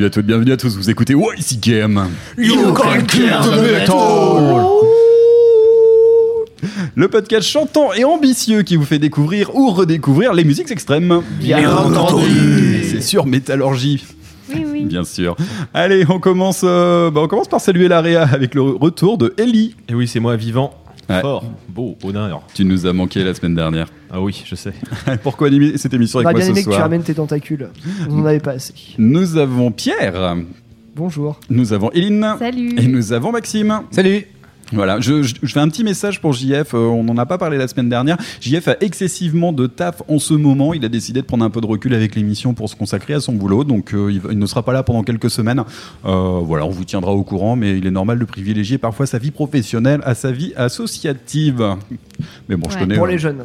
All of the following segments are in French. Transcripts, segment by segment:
Bienvenue à toutes, bienvenue à tous, vous écoutez YCKM. You can kill the metal. Le podcast chantant et ambitieux qui vous fait découvrir ou redécouvrir les musiques extrêmes. Bien entendu. C'est sur Métallurgie. Oui, oui. Bien sûr. Allez, on commence, euh, bah, on commence par saluer l'AREA avec le retour de Ellie. Et oui, c'est moi vivant, Ouais. fort, beau, honneur. Tu nous as manqué la semaine dernière. Ah oui, je sais. Pourquoi animer cette émission On avec a moi bien ce aimé que tu soir ramènes tes tentacules. On n'en avait pas assez. Nous avons Pierre, Bonjour. nous avons Eline Salut. et nous avons Maxime. Salut Voilà, je, je- je fais un petit message pour JF, euh, on n'en a pas parlé la semaine dernière. JF a excessivement de taf en ce moment, il a décidé de prendre un peu de recul avec l'émission pour se consacrer à son boulot, donc euh, il, ne sera pas là pendant quelques semaines. Euh, voilà, on vous tiendra au courant, mais il est normal de privilégier parfois sa vie professionnelle à sa vie associative. Mais bon, je connais... Pour euh, les jeunes,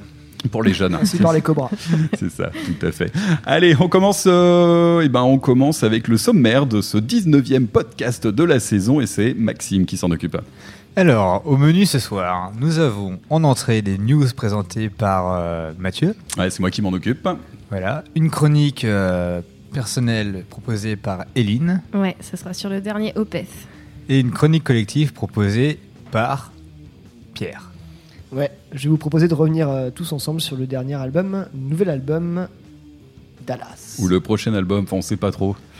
Pour les jeunes. ainsi par les cobras. C'est ça, tout à fait. Allez, on commence, euh, eh ben, on commence avec le sommaire de ce 19e podcast de la saison et c'est Maxime qui s'en occupe. Alors, au menu ce soir, nous avons en entrée des news présentées par euh, Mathieu. Ouais, c'est moi qui m'en occupe. Voilà, une chronique euh, personnelle proposée par Eline Ouais, ça sera sur le dernier Opeth. et une chronique collective proposée par Pierre. Ouais, je vais vous proposer de revenir euh, tous ensemble sur le dernier album, nouvel album Dallas. Ou le prochain album, enfin on sait pas trop.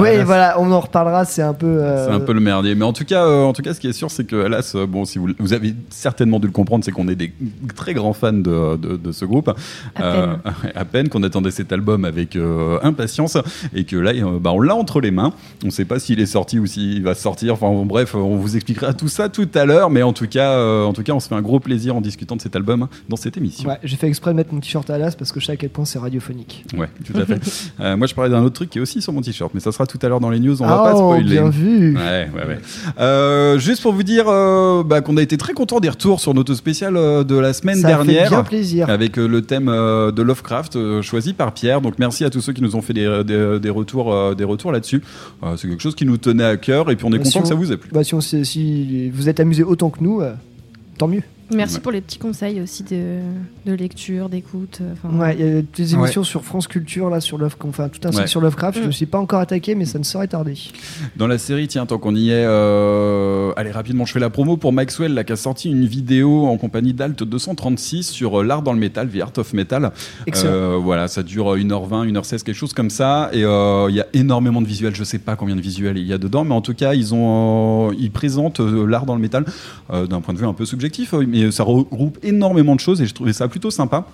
Oui, voilà, on en reparlera, c'est un peu. euh, C'est un peu le merdier. Mais en tout cas, euh, en tout cas, ce qui est sûr, c'est que Alas, euh, bon, si vous, vous avez certainement dû le comprendre, c'est qu'on est des très grands fans de, de, de ce groupe. Euh, à peine qu'on attendait cet album avec euh, impatience et que là, euh, bah, on l'a entre les mains. On sait pas s'il est sorti ou s'il va sortir. Enfin, bon, bref, on vous expliquera tout ça tout à l'heure. Mais en tout cas, euh, en tout cas, on se fait un gros plaisir en discutant de cet album dans cette émission. Ouais, j'ai fait exprès de mettre mon t-shirt à l'as parce que je sais à quel point c'est radiophonique. Ouais, tout à fait. Euh, moi, je parlais d'un autre truc qui est aussi sur mon t-shirt, mais ça sera tout à l'heure dans les news. On va oh, pas spoiler. bien vu. Ouais, ouais, ouais. Euh, juste pour vous dire euh, bah, qu'on a été très content des retours sur notre spécial de la semaine Ça fait dernière. bien plaisir. Avec le thème de Lovecraft choisi par Pierre. Donc merci à tous ceux qui nous ont fait des, des, des retours, des retours là-dessus. C'est quelque chose qui nous tenait à cœur et puis on est Bah, content si que ça vous ait plu. Bah, si, on si vous êtes amusé autant que nous, tant mieux. Merci Ouais. pour les petits conseils aussi de, de lecture, d'écoute. euh, Ouais, il y a des Ouais. émissions sur France Culture, là, sur Lovecraft, enfin tout un cycle Ouais. sur Lovecraft. Je Mm. ne suis pas encore attaqué, mais ça ne saurait tarder. Dans la série, tiens, tant qu'on y est, euh, allez rapidement, je fais la promo pour Maxwell, là, qui a sorti une vidéo en compagnie d'Alt 236 sur euh, l'art dans le métal, The Art of Metal. Excellent. Euh, voilà, ça dure 1h20, 1h16, quelque chose comme ça. Et euh, il y a énormément de visuels. Je sais pas combien de visuels il y a dedans, mais en tout cas, ils ont, euh, ils présentent euh, l'art dans le métal euh, d'un point de vue un peu subjectif, euh, mais ça regroupe énormément de choses et je trouvais ça plutôt sympa.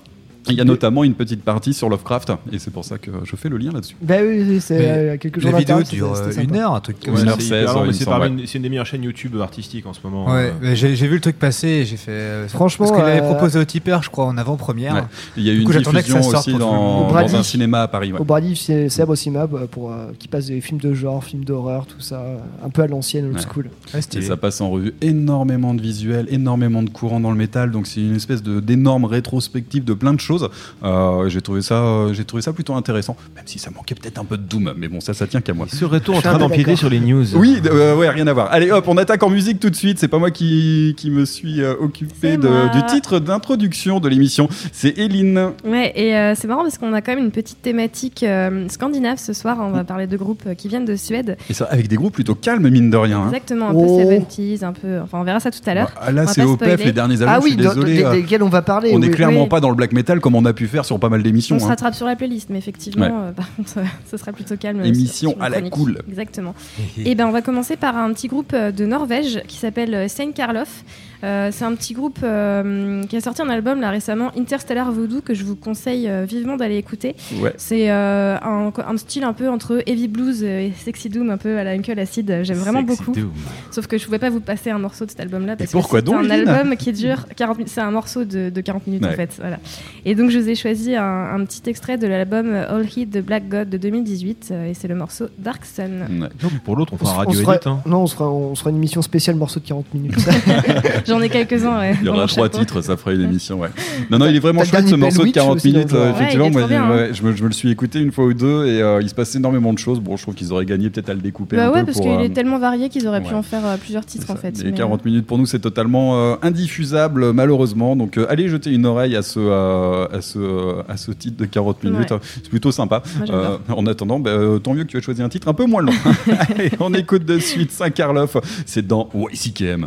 Il y a notamment une petite partie sur Lovecraft, et c'est pour ça que je fais le lien là-dessus. Bah oui, oui, c'est euh, quelques jours La vidéo dure une heure, un truc comme ça. une heure c'est 16, hyper long, ouais, mais il c'est me semble, parmi ouais. une- des meilleures chaînes YouTube artistiques en ce moment. Ouais, euh. j'ai vu le truc passer et j'ai fait. euh, Franchement, Parce qu'il l'avait euh, proposé au tipeur, je crois, en avant-première. Ouais. Il y a eu une coup, j'attendais que ça diffusion aussi dans, Brady. un cinéma à Paris. ouais. Au Brady, c'est célèbre au cinéma pour, euh, qui passe des films de genre, films d'horreur, tout ça, un peu à l'ancienne, old school. Et ça passe en revue énormément de visuels, énormément de courants dans le métal, donc c'est une espèce d'énorme rétrospective de plein de choses. Euh, j'ai trouvé ça, euh, j'ai trouvé ça plutôt intéressant, même si ça manquait peut-être un peu de doom, mais bon ça, ça tient qu'à moi. Il serait en Je suis train d'empiéter sur les news. Oui, euh, ouais, rien à voir. Allez hop, on attaque en musique tout de suite. C'est pas moi qui, qui me suis euh, occupé de- du titre d'introduction de l'émission. C'est Eline. Ouais, et euh, c'est marrant parce qu'on a quand même une petite thématique euh, scandinave ce soir. On va parler de groupes qui viennent de Suède. Et ça avec des groupes plutôt calmes mine de rien. hein. Exactement, un Oh. peu 70s, un peu. Enfin, on verra ça tout à l'heure. Ah, là c'est OPEF, spoiler. les derniers albums. Ah je oui, suis dans- désolé. des- desquels on va parler. on n'est oui. clairement oui. pas dans le black metal comme on a pu faire sur pas mal d'émissions. On se hein. rattrape sur la playlist, mais effectivement, Ouais. euh, par contre, ce sera plutôt calme. euh, Émission sur- sur à la cool. Exactement. Et ben, on va commencer par un petit groupe euh, de Norvège qui s'appelle Saint Karloff. Euh, c'est un petit groupe euh, qui a sorti un album là récemment, Interstellar Voodoo, que je vous conseille euh, vivement d'aller écouter. Ouais. C'est euh, un, un style un peu entre heavy blues et sexy doom, un peu à la Uncle Acid. J'aime vraiment Sexy beaucoup. Doom. Sauf que je pouvais pas vous passer un morceau de cet album-là parce pourquoi que c'est donc, un album qui dure 40 minutes. C'est un morceau de, de 40 minutes en fait. Voilà. Et donc je vous ai choisi un, un petit extrait de l'album All Hit de Black God de 2018 euh, et c'est le morceau Dark Sun. Ouais. Non, mais pour l'autre, on fera on radio se fera- edit. hein. Non, on sera, on sera une émission spéciale morceau de 40 minutes. J'en ai quelques-uns, ouais. Il y aura trois chapeau. titres, ça ferait une émission, ouais. Non, non, il est vraiment chouette ce morceau de Bell Witch 40 aussi dans minutes. euh, effectivement, moi, bien, ouais, je, me, je me le suis écouté une fois ou deux et euh, il se passe énormément de choses. Bon, je trouve qu'ils auraient gagné peut-être à le découper Bah un ouais, peu parce qu'il euh, est tellement varié qu'ils auraient pu en faire euh, plusieurs titres en fait. Les mais, 40 minutes pour nous, c'est totalement euh, indiffusable, malheureusement. Donc, euh, allez jeter une oreille à ce, euh, à ce, euh, à ce titre de 40 minutes. Ouais. C'est plutôt sympa. Euh, en attendant, bah, euh, tant mieux que tu aies choisi un titre un peu moins long. allez, on écoute de suite Saint-Karloff. C'est dans YCKM.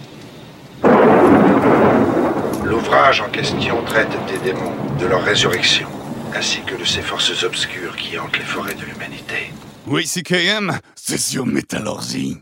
L'ouvrage en question traite des démons, de leur résurrection, ainsi que de ces forces obscures qui hantent les forêts de l'humanité. Oui, CKM, c'est sur Métallurgie.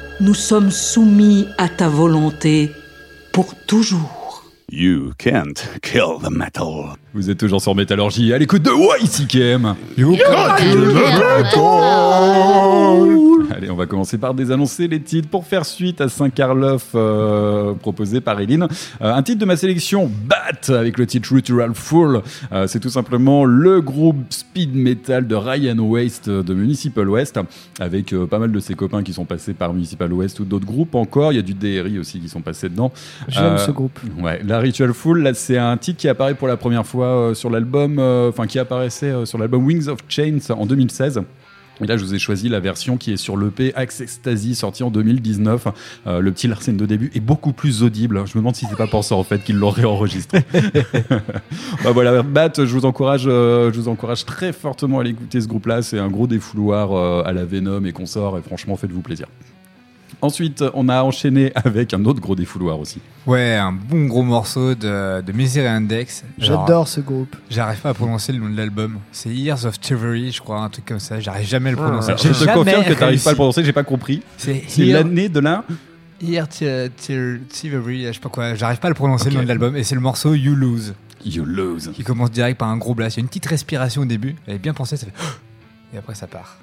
nous sommes soumis à ta volonté pour toujours. You can't kill the metal. Vous êtes toujours sur Métallurgie à l'écoute de YCKM. Allez, on va commencer par désannoncer les titres pour faire suite à Saint-Carlof euh, proposé par Eline. Euh, un titre de ma sélection, Bat, avec le titre Ritual Full. Euh, c'est tout simplement le groupe speed metal de Ryan Waste de Municipal West, avec euh, pas mal de ses copains qui sont passés par Municipal West ou d'autres groupes encore. Il y a du DRI aussi qui sont passés dedans. J'aime ce groupe. Ouais, la Ritual Full, là, c'est un titre qui apparaît pour la première fois euh, sur l'album, euh, enfin qui apparaissait euh, sur l'album Wings of Chains en 2016. Et là, je vous ai choisi la version qui est sur l'EP Axe Ecstasy, sorti en 2019. Euh, le petit Larsen de début est beaucoup plus audible. Je me demande si c'est pas pour ça, en fait, qu'il l'aurait enregistré. bah voilà, Bat, je vous encourage, euh, je vous encourage très fortement à l'écouter ce groupe-là. C'est un gros défouloir euh, à la Venom et consorts. Et franchement, faites-vous plaisir. Ensuite, on a enchaîné avec un autre gros défouloir aussi. Ouais, un bon gros morceau de, de Misery Index. J'adore ce groupe. J'arrive pas à prononcer le nom de l'album. C'est Years of Tyranny, je crois, un truc comme ça. J'arrive jamais à le Ah, prononcer. Je te confirme que t'arrives pas à le prononcer, j'ai pas compris. C'est l'année de la. Year Ty- Ty- Tyranny, je sais pas quoi. J'arrive pas à le prononcer le nom de l'album. Et c'est le morceau You Lose. You Lose. Qui commence direct par un gros blast. Il y a une petite respiration au début. Elle est bien pensée, ça fait. Et après, ça part.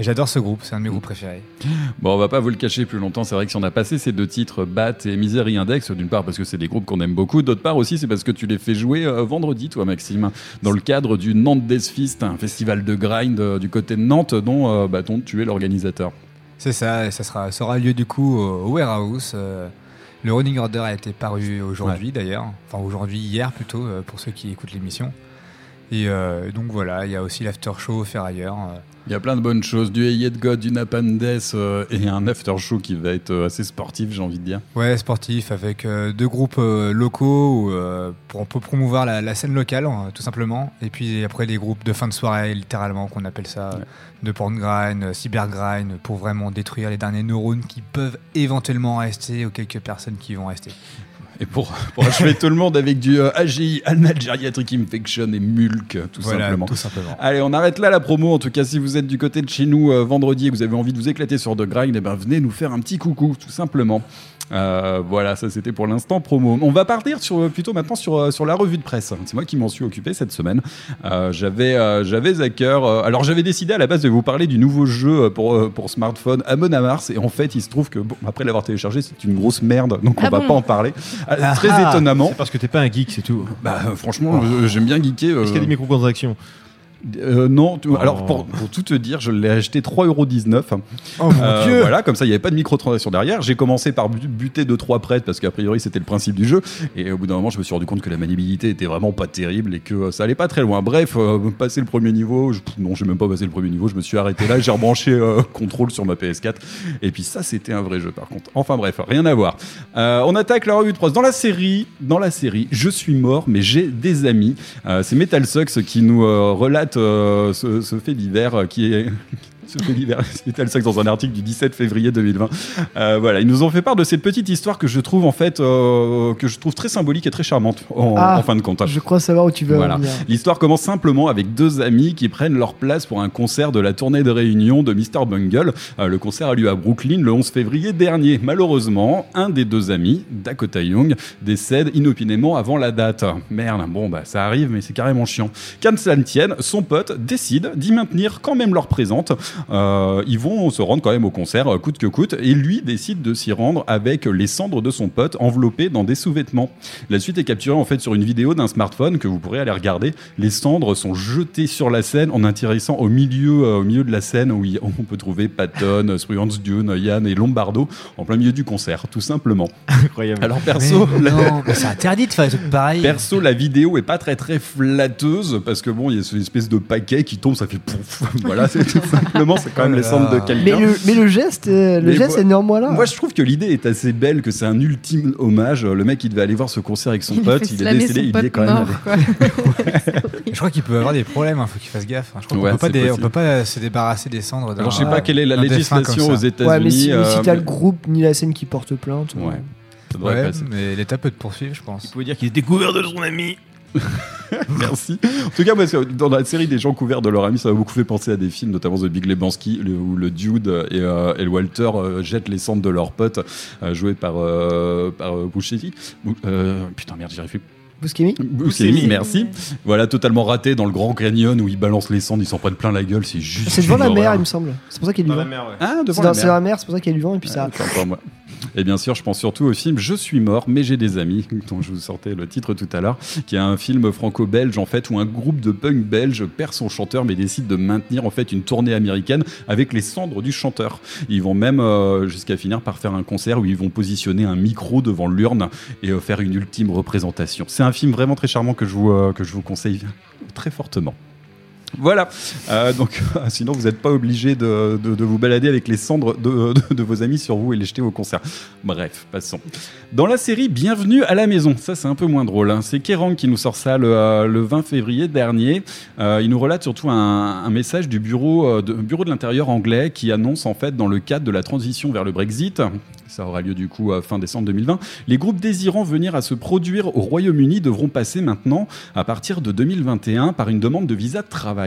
J'adore ce groupe, c'est un de mes groupes préférés. Bon, on va pas vous le cacher plus longtemps. C'est vrai que si on a passé ces deux titres, Bat et Misery Index, d'une part parce que c'est des groupes qu'on aime beaucoup, d'autre part aussi c'est parce que tu les fais jouer euh, vendredi, toi, Maxime, dans le cadre du Nantes Death Fest, un festival de grind euh, du côté de Nantes dont, euh, bah, tu es l'organisateur. C'est ça, et ça, sera, ça aura lieu du coup au Warehouse. euh, le Running Order a été paru aujourd'hui d'ailleurs, enfin aujourd'hui, hier plutôt, pour ceux qui écoutent l'émission. Et euh, donc voilà, il y a aussi l'after show Ferrailleur. euh. Il y a plein de bonnes choses, du Ayed God, du Napandes euh, et un after show qui va être euh, assez sportif, j'ai envie de dire. Ouais, sportif, avec euh, deux groupes locaux pour, pour promouvoir la, la scène locale, euh, tout simplement. Et puis après, des groupes de fin de soirée, littéralement, qu'on appelle ça, de porn grind, cyber grind, pour vraiment détruire les derniers neurones qui peuvent éventuellement rester ou quelques personnes qui vont rester. Et pour, pour achever tout le monde avec du euh, AGI, Geriatric Infection et Mulk, tout Voilà, simplement. tout simplement. Allez, on arrête là la promo. En tout cas, si vous êtes du côté de chez nous euh, vendredi et que vous avez envie de vous éclater sur The Grind, eh ben, venez nous faire un petit coucou, tout simplement. Euh, voilà, ça c'était pour l'instant promo. On va partir sur, plutôt maintenant sur, euh, sur la revue de presse. C'est moi qui m'en suis occupé cette semaine. Euh, j'avais, euh, j'avais à cœur. euh, alors j'avais décidé à la base de vous parler du nouveau jeu euh, pour, euh, pour smartphone Amon Mars. Et en fait, il se trouve que bon, après l'avoir téléchargé, c'est une grosse merde. Donc on Ah va bon pas en parler. Euh, Ah très ah. étonnamment. C'est parce que t'es pas un geek, c'est tout. Bah euh, franchement, euh, j'aime bien geeker. euh, Est-ce qu'il y a des microtransactions? Euh, non, tu- Oh. alors pour, pour tout te dire, je l'ai acheté 3,19€. Oh mon Dieu. Voilà, comme ça, il n'y avait pas de microtransaction derrière. J'ai commencé par bu- buter 2-3 prêtes parce qu'a priori, c'était le principe du jeu. Et au bout d'un moment, je me suis rendu compte que la maniabilité était vraiment pas terrible et que euh, ça allait pas très loin. Bref, euh, passer le premier niveau, je, non, j'ai même pas passé le premier niveau, je me suis arrêté là, j'ai rebranché euh, contrôle sur ma PS4. Et puis ça, c'était un vrai jeu par contre. Enfin bref, rien à voir. Euh, on attaque la revue de presse. Dans la série, dans la série, je suis mort, mais j'ai des amis. Euh, c'est Metal Sucks qui nous euh, relate euh, ce, ce fait divers euh, qui est. Ce fait divers, dans un article du 17 février 2020. Euh, voilà, ils nous ont fait part de cette petite histoire que je trouve en fait euh, que je trouve très symbolique et très charmante en, Ah, en fin de compte. Je crois savoir où tu veux Voilà. L'histoire commence simplement avec deux amis qui prennent leur place pour un concert de la tournée de réunion de Mr. Bungle. Euh, le concert a lieu à Brooklyn le 11 février dernier. Malheureusement, un des deux amis, Dakota Young, décède inopinément avant la date. Merde, bon bah ça arrive, mais c'est carrément chiant. Qu'à ne tienne, son pote décide d'y maintenir quand même leur présente. Euh, ils vont se rendre quand même au concert, euh, coûte que coûte, et lui décide de s'y rendre avec les cendres de son pote enveloppées dans des sous-vêtements. La suite est capturée en fait sur une vidéo d'un smartphone que vous pourrez aller regarder. Les cendres sont jetées sur la scène en intéressant au milieu, euh, au milieu de la scène où on peut trouver Patton, Spruance Dune, Yann et Lombardo en plein milieu du concert, tout simplement. Incroyable. Alors perso, Mais la- non, c'est interdit de faire pareils. Perso, la vidéo est pas très très flatteuse parce que bon, il y a cette espèce de paquet qui tombe, ça fait pouf. voilà, c'est tout simplement visiblement, c'est quand même les cendres de quelqu'un. Mais le, mais le geste, euh, le Mais geste moi- est néanmoins là. Moi, je trouve que l'idée est assez belle, que c'est un ultime hommage. Le mec, il devait aller voir ce concert avec son Il pote, il est décédé, il est quand même. mort, allé- quoi. Je crois qu'il peut avoir des problèmes, il faut qu'il fasse gaffe. hein. Je crois qu'on Ouais, peut pas on possible. peut pas se débarrasser des cendres. Alors, je sais pas quelle est la législation aux. États-Unis. Ouais, mais si, si euh, t'as mais- le groupe ni la scène qui porte plainte. euh, Ouais. Ça devrait Ouais, mais l'État peut te poursuivre, je pense. Il pouvait dire qu'il était couvert de son ami. Merci. En tout cas, dans la série des gens couverts de leur ami, ça m'a beaucoup fait penser à des films, notamment The Big Lebowski, le- où le Dude et, euh, et le Walter euh, jettent les cendres de leur pote, euh, joué par, euh, par euh, Buscemi. Euh, putain, merde, j'y arrive plus. Buscemi Buscemi, merci. Voilà, totalement raté dans le Grand Canyon où ils balancent les cendres, ils s'en prennent plein la gueule, c'est juste. C'est devant la mer, il me semble. C'est pour ça qu'il y a du vent. Ah, C'est devant c'est dans la mer, c'est pour ça qu'il y a du vent et puis ça. Et bien sûr, je pense surtout au film Je suis mort, mais j'ai des amis, dont je vous sortais le titre tout à l'heure, qui est un film franco-belge en fait où un groupe de punk belge perd son chanteur mais décide de maintenir en fait une tournée américaine avec les cendres du chanteur. Ils vont même euh, jusqu'à finir par faire un concert où ils vont positionner un micro devant l'urne et euh, faire une ultime représentation. C'est un film vraiment très charmant que je vous, euh, que je vous conseille très fortement. Voilà. Euh, donc, sinon, vous n'êtes pas obligé de, vous balader avec les cendres de, vos amis sur vous et les jeter au concert. Bref, passons. Dans la série Bienvenue à la maison, ça c'est un peu moins drôle. hein. C'est Kerrang qui nous sort ça le, euh, le 20 février dernier. Euh, il nous relate surtout un, message du bureau euh, de, bureau de l'intérieur anglais qui annonce en fait dans le cadre de la transition vers le Brexit. Ça aura lieu du coup fin décembre 2020. Les groupes désirant venir à se produire au Royaume-Uni devront passer maintenant, à partir de 2021, par une demande de visa de travail.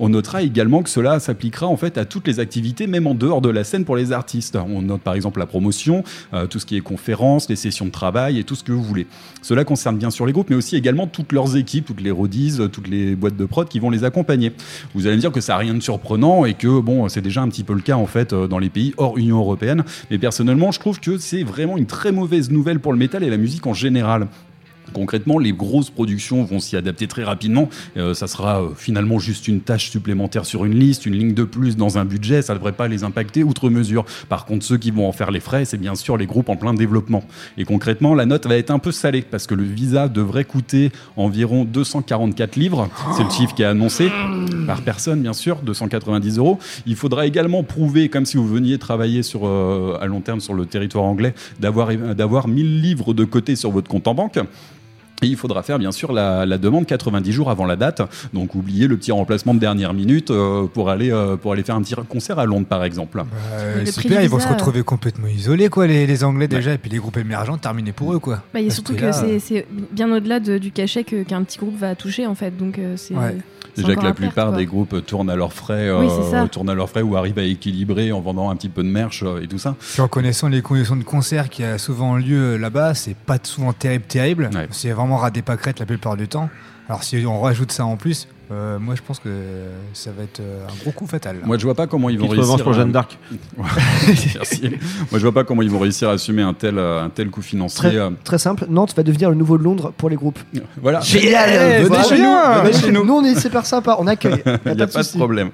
On notera également que cela s'appliquera en fait à toutes les activités, même en dehors de la scène pour les artistes. On note par exemple la promotion, euh, tout ce qui est conférences, les sessions de travail et tout ce que vous voulez. Cela concerne bien sûr les groupes, mais aussi également toutes leurs équipes, toutes les rodies, toutes les boîtes de prod qui vont les accompagner. Vous allez me dire que ça n'a rien de surprenant et que bon, c'est déjà un petit peu le cas en fait euh, dans les pays hors Union européenne. Mais personnellement, je trouve que c'est vraiment une très mauvaise nouvelle pour le métal et la musique en général. Concrètement, les grosses productions vont s'y adapter très rapidement. Euh, ça sera euh, finalement juste une tâche supplémentaire sur une liste, une ligne de plus dans un budget. Ça ne devrait pas les impacter outre mesure. Par contre, ceux qui vont en faire les frais, c'est bien sûr les groupes en plein développement. Et concrètement, la note va être un peu salée parce que le visa devrait coûter environ 244 livres. C'est le chiffre qui est annoncé par personne, bien sûr, 290 euros. Il faudra également prouver, comme si vous veniez travailler sur, euh, à long terme sur le territoire anglais, d'avoir d'avoir 1000 livres de côté sur votre compte en banque. Et il faudra faire bien sûr la, la demande 90 jours avant la date. Donc oubliez le petit remplacement de dernière minute euh, pour, aller, euh, pour aller faire un petit concert à Londres par exemple. Bien, du ils vont se retrouver complètement isolés, quoi, les, les Anglais déjà, et puis les groupes émergents terminés pour eux, quoi. Bah, et surtout que que là, c'est- bien au-delà de- du cachet que- qu'un petit groupe va toucher en fait. Donc euh, c'est. Ouais. C'est Déjà que la plupart des groupes tournent à leurs frais, Oui, euh, tournent à leurs frais ou arrivent à équilibrer en vendant un petit peu de merch euh, et tout ça. Puis en connaissant les conditions de concert qui a souvent lieu là-bas, c'est pas souvent terrible, terrible. Ouais. C'est vraiment ras des pâquerettes la plupart du temps. Alors si on rajoute ça en plus, euh, moi je pense que ça va être euh, un gros coup fatal. Moi, je vois pas comment ils vont réussir. revanche pour à- Jeanne d'Arc. Merci. Moi, je vois pas comment ils vont réussir à assumer un tel, euh, un tel coût financier. Très, très simple, Nantes va devenir le nouveau de Londres pour les groupes. Voilà. Génial venez Voilà. chez nous, venez chez nous. Nous, on est super sympa, on accueille. Il n'y a pas de problème.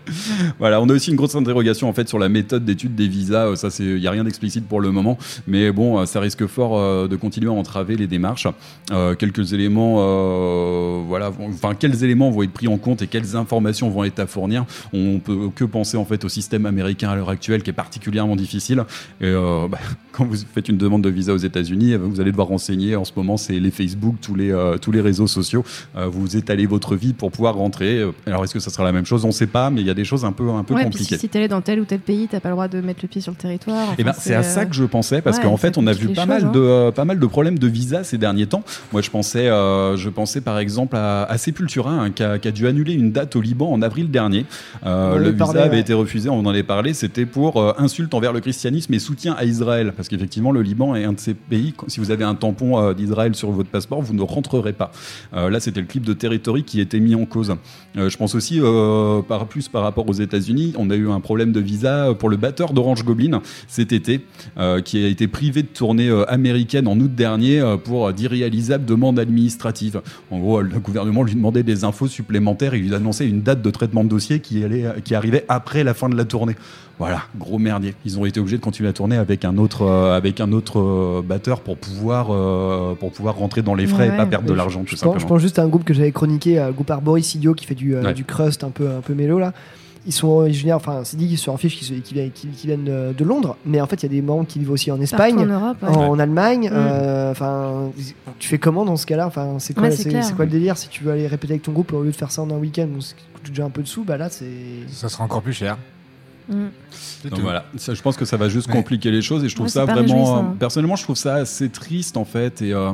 Voilà, on a aussi une grosse interrogation en fait sur la méthode d'étude des visas. Ça, c'est, il n'y a rien d'explicite pour le moment, mais bon, ça risque fort euh, de continuer à entraver les démarches. Euh, quelques éléments, euh, enfin, quels éléments vont être pris en compte et quelles informations vont être à fournir. On peut que penser en fait au système américain à l'heure actuelle qui est particulièrement difficile. Et euh, bah, quand vous faites une demande de visa aux États-Unis, euh, vous allez devoir renseigner. En ce moment, c'est les Facebook, tous les euh, tous les réseaux sociaux. Euh, vous étalez votre vie pour pouvoir rentrer. Alors, est-ce que ça sera la même chose? On ne sait pas, mais il y a des choses un peu un peu Ouais, compliquées. si, si t'es allé dans tel ou tel pays, t'as pas le droit de mettre le pied sur le territoire. Eh ben, Enfin, c'est à ça que je pensais parce ouais, qu'en fait on a vu pas choses, mal hein. de pas mal de problèmes de visa ces derniers temps. Moi je pensais je pensais par exemple à, à Sepultura hein, qui, a, qui a dû annuler une date au Liban en avril dernier. Euh, le visa avait ouais. été refusé, on en avait parlé. C'était pour euh, insulte envers le christianisme et soutien à Israël parce qu'effectivement le Liban est un de ces pays. Si vous avez un tampon euh, d'Israël sur votre passeport, vous ne rentrerez pas. Là c'était le clip de Territory qui était mis en cause. Je pense aussi par plus par rapport aux États-Unis, on a eu un problème de visa pour le batteur d'Orange Goblin cet été, qui a été privé de tournée américaine en août dernier pour d'irréalisables demandes administratives. En gros, le gouvernement lui demandait des infos supplémentaires et lui annonçait une date de traitement de dossier qui, allait, qui arrivait après la fin de la tournée. Voilà, gros merdier. Ils ont été obligés de continuer à tourner avec un autre, euh, avec un autre euh, batteur pour pouvoir, euh, pour pouvoir rentrer dans les frais et pas perdre de l'argent, tout je pense, je simplement. pense juste à un groupe que j'avais chroniqué, un groupe Arboris Idiot qui fait du, euh, Ouais. du crust un peu, un peu mélo là. Ils sont originaires, enfin, c'est dit fiche qu'ils se- qu'ils- qu'ils viennent de, de Londres, mais en fait, il y a des membres qui vivent aussi en Espagne, en Europe, ouais. en, Allemagne. Mm. euh, Enfin, tu fais comment dans ce cas-là? Enfin, c'est quoi, Ouais, c'est c'est, clair. c'est quoi le délire? Si tu veux aller répéter avec ton groupe au lieu de faire ça en un week-end, bon, ce qui coûte déjà un peu de sous, bah là, c'est. Ça sera encore plus cher. Mm. Donc voilà, ça, je pense que ça va juste Ouais. compliquer les choses et je trouve Ouais, ça vraiment, euh, personnellement, je trouve ça assez triste en fait et, euh,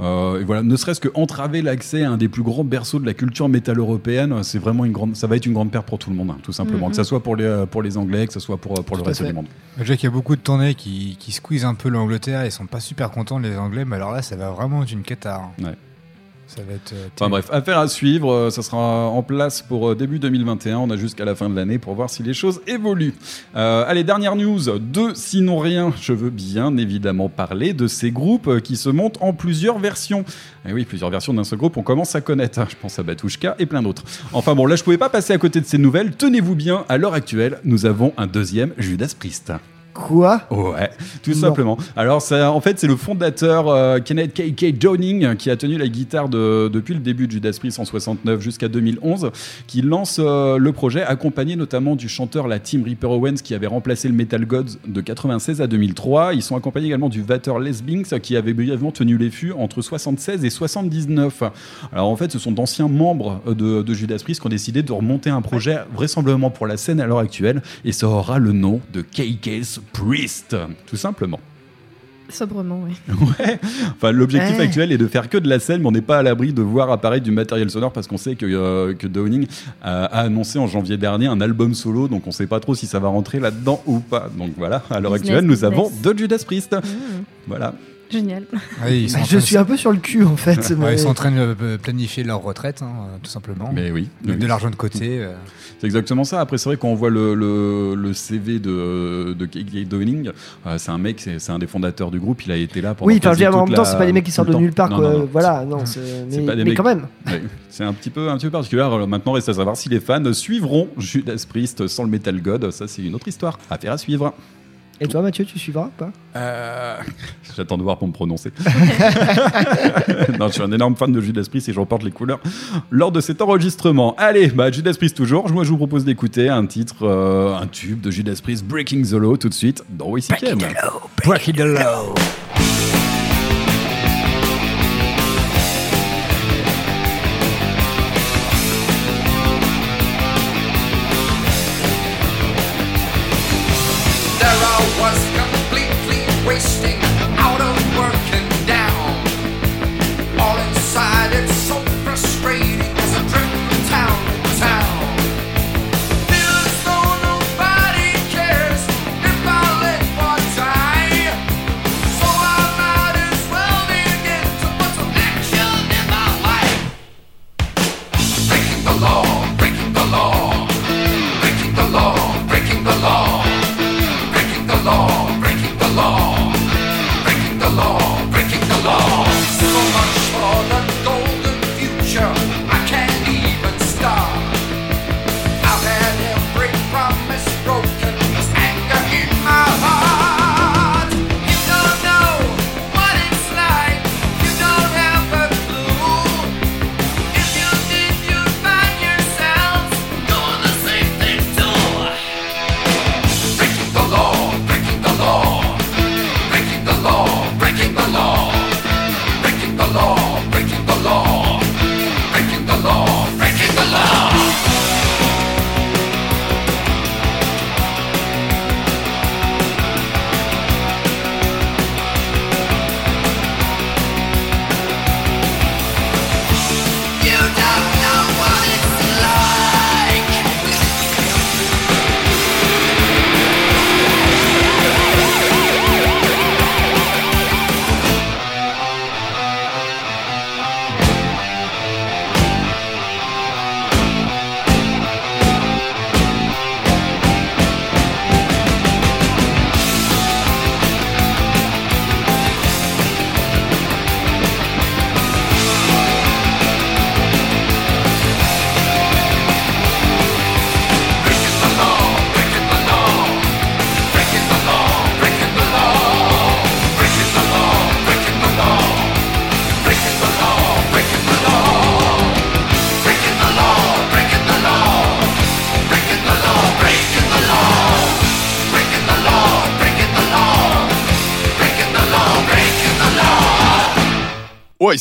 euh, et voilà, ne serait-ce que entraver l'accès à un des plus grands berceaux de la culture métal européenne, c'est vraiment une grande, ça va être une grande perte pour tout le monde, hein, tout simplement, Mhm. que ça soit pour les pour les Anglais, que ce soit pour pour le Tout reste fait. du monde. Déjà qu'il y a beaucoup de tournées qui, qui squeezent un peu l'Angleterre, ils sont pas super contents les Anglais, mais alors là ça va vraiment être une catar. Ouais. Ça va être. euh, Enfin bref, affaire à suivre. euh, Ça sera en place pour euh, début 2021. On a jusqu'à la fin de l'année pour voir si les choses évoluent. Allez, dernière news. Deux, sinon rien. Je veux bien évidemment parler de ces groupes qui se montent en plusieurs versions. Et oui, plusieurs versions d'un seul groupe, on commence à connaître. hein. Je pense à Batushka et plein d'autres. Enfin bon, là, je pouvais pas passer à côté de ces nouvelles. Tenez-vous bien, à l'heure actuelle, nous avons un deuxième Judas Priest. Quoi Ouais, tout Non. simplement. Alors, ça, en fait, c'est le fondateur euh, Kenneth K.K. Downing qui a tenu la guitare de- depuis le début de Judas Priest en 69 jusqu'à 2011, qui lance euh, le projet, accompagné notamment du chanteur la Team Reaper Owens qui avait remplacé le Metal Gods de 96 à 2003. Ils sont accompagnés également du Vater Les Binks qui avait brièvement tenu les fûts entre 76 et 79. Alors, en fait, ce sont d'anciens membres euh, de, de Judas Priest qui ont décidé de remonter un projet vraisemblablement pour la scène à l'heure actuelle et ça aura le nom de KK's Priest, tout simplement. Sobrement, oui. Ouais. Enfin, l'objectif Ouais. actuel est de faire que de la scène, mais on n'est pas à l'abri de voir apparaître du matériel sonore parce qu'on sait que, euh, que Downing a, a annoncé en janvier dernier un album solo, donc on ne sait pas trop si ça va rentrer là-dedans ou pas. Donc voilà, à l'heure Business, actuelle, nous avons deux Judas Priest. Mm. Voilà. Génial. ouais, ils sont en Je suis un peu sur le cul en fait. Ouais, mais- ils sont en train de planifier leur retraite, hein, euh, tout simplement. Mais oui. De l'argent de côté. euh. C'est exactement ça. Après, c'est vrai qu'on voit le, le, le CV de, de K.K. Downing. euh, c'est un mec, c'est c'est un des fondateurs du groupe. Il a été là pendant. Oui, quasi dire, en même temps, c'est pas des mecs qui sortent le de nulle part, Non, quoi. non, non. Voilà, non, c'est- C'est mais, pas des mais mecs- quand même. Ouais, c'est un petit peu un petit peu particulier. Alors, maintenant, reste à savoir si les fans suivront Judas Priest sans le Metal God. Ça, c'est une autre histoire. Affaire à suivre. Et toi, Mathieu, tu suivras ou pas Euh, J'attends de voir pour me prononcer. non, je suis un énorme fan de Judas Priest et j'en porte les couleurs lors de cet enregistrement. Allez, bah, Judas Priest toujours. Moi, je vous propose d'écouter un titre, euh, un tube de Judas Priest, Breaking the Law, tout de suite dans WCKM. Break it low. There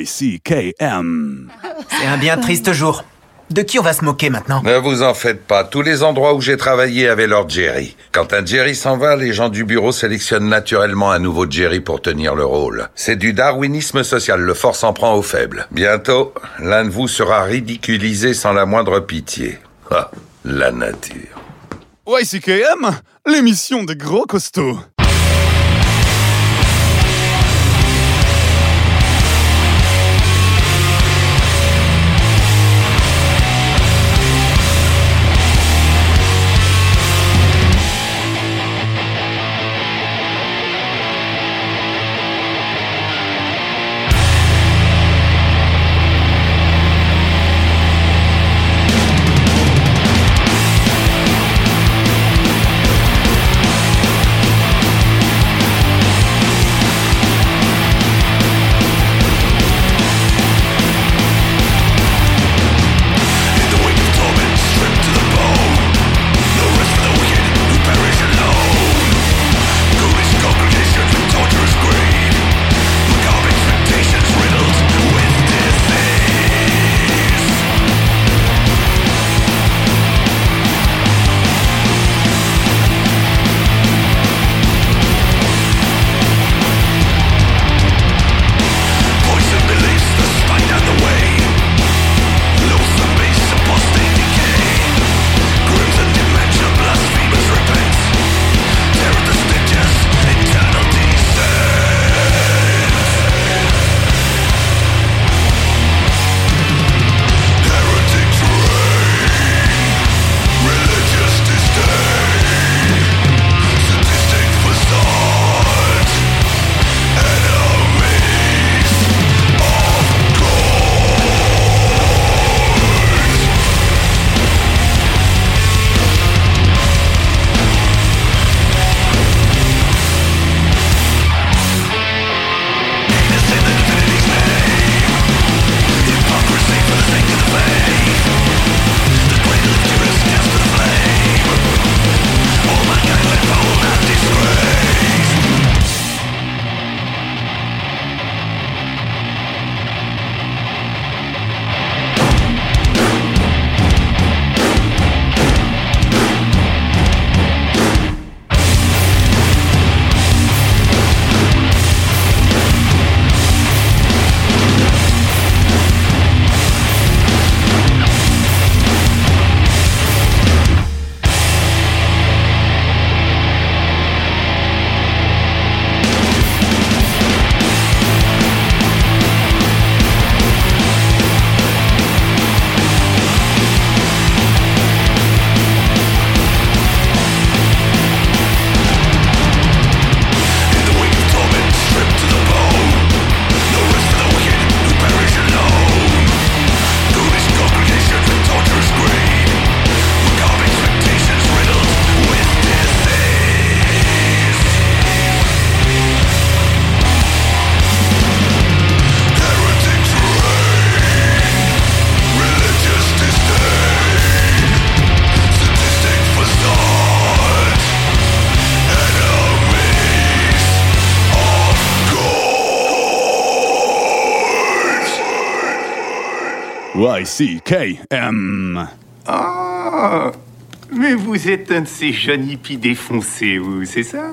YCKM. C'est un bien triste jour. De qui on va se moquer maintenant Ne vous en faites pas. Tous les endroits où j'ai travaillé avaient leur Jerry. Quand un Jerry s'en va, les gens du bureau sélectionnent naturellement un nouveau Jerry pour tenir le rôle. C'est du darwinisme social. Le fort s'en prend aux faibles. Bientôt, l'un de vous sera ridiculisé sans la moindre pitié. Ah, la nature. YCKM, l'émission des gros costauds. YCKM. Ah Mais vous êtes un de ces jeunes hippies défoncés, vous, c'est ça?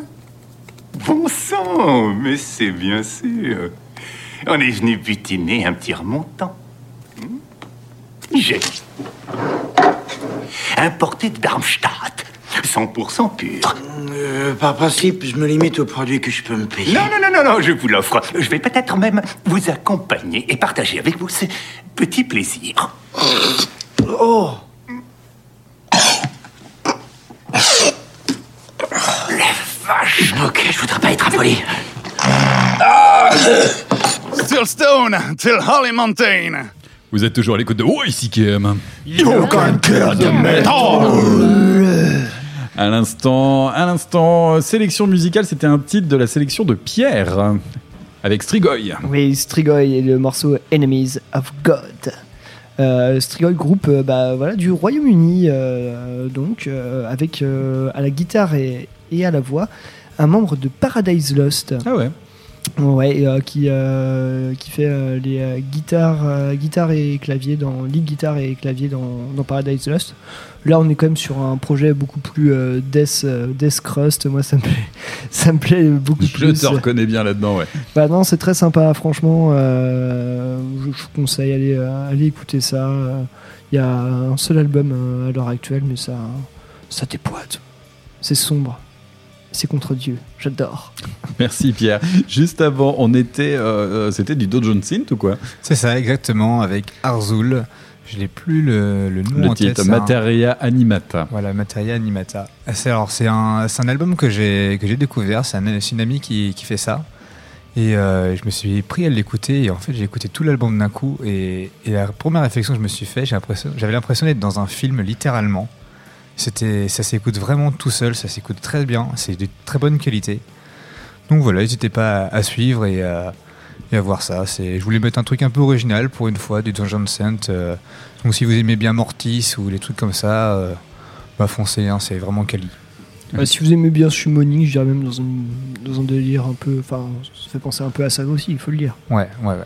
Bon sang Mais c'est bien sûr. On est venu butiner un petit remontant. Hmm? J'ai. Importé de Darmstadt. 100% pur. Euh, par principe, je me limite aux produits que je peux me payer. Non, non, non, non, non, je vous l'offre. Je vais peut-être même vous accompagner et partager avec vous ce petit plaisir. Oh Vache Ok, je voudrais pas être impoli. Still Stone, till Holly Mountain. Vous êtes toujours à l'écoute de YCKM. You can kill the metal. À l'instant, à l'instant, euh, sélection musicale, c'était un titre de la sélection de Pierre avec Strigoi. Oui, Strigoi et le morceau Enemies of God. Euh, Strigoi, groupe euh, bah, voilà, du Royaume-Uni, euh, donc euh, avec à la guitare et, et à la voix un membre de Paradise Lost. Ah ouais. Ouais, euh, qui, euh, qui fait euh, les guitares, guitares et clavier dans lead guitare et clavier dans, dans Paradise Lost. Là, on est quand même sur un projet beaucoup plus death, death crust. Moi, ça me plaît, ça me plaît beaucoup Je plus. te reconnais bien là-dedans, ouais. Bah non, c'est très sympa, franchement. je, je vous conseille, allez, allez écouter ça. Il y a un seul album à l'heure actuelle, mais ça, ça dépoite. C'est sombre. C'est contre Dieu. J'adore. Merci Pierre. Juste avant, on était, euh, euh, c'était du Dojon Synth ou quoi? C'est ça, exactement, avec Arzul. Je n'ai plus le, le nom Le en titre tête. c'est un- Materia Animata. Voilà, Materia Animata. C'est alors c'est un, c'est un album que j'ai que j'ai découvert. C'est un- c'est une amie qui, qui fait ça. Et euh, je me suis pris à l'écouter. Et en fait, j'ai écouté tout l'album d'un coup. Et, et la première réflexion que je me suis fait, j'ai l'impression- j'avais l'impression d'être dans un film littéralement. C'était, ça s'écoute vraiment tout seul. Ça s'écoute très bien. C'est de très bonne qualité. Donc voilà, n'hésitez pas à, à suivre et à, et à voir ça. C'est, je voulais mettre un truc un peu original pour une fois du Dungeon Saint. euh, donc si vous aimez bien Mortis ou les trucs comme ça, euh, bah foncez, hein, c'est vraiment quali. Euh, si vous aimez bien Summoning, je dirais même dans un, dans un délire un peu. Enfin, ça fait penser un peu à ça aussi, il faut le dire. Ouais, ouais, ouais.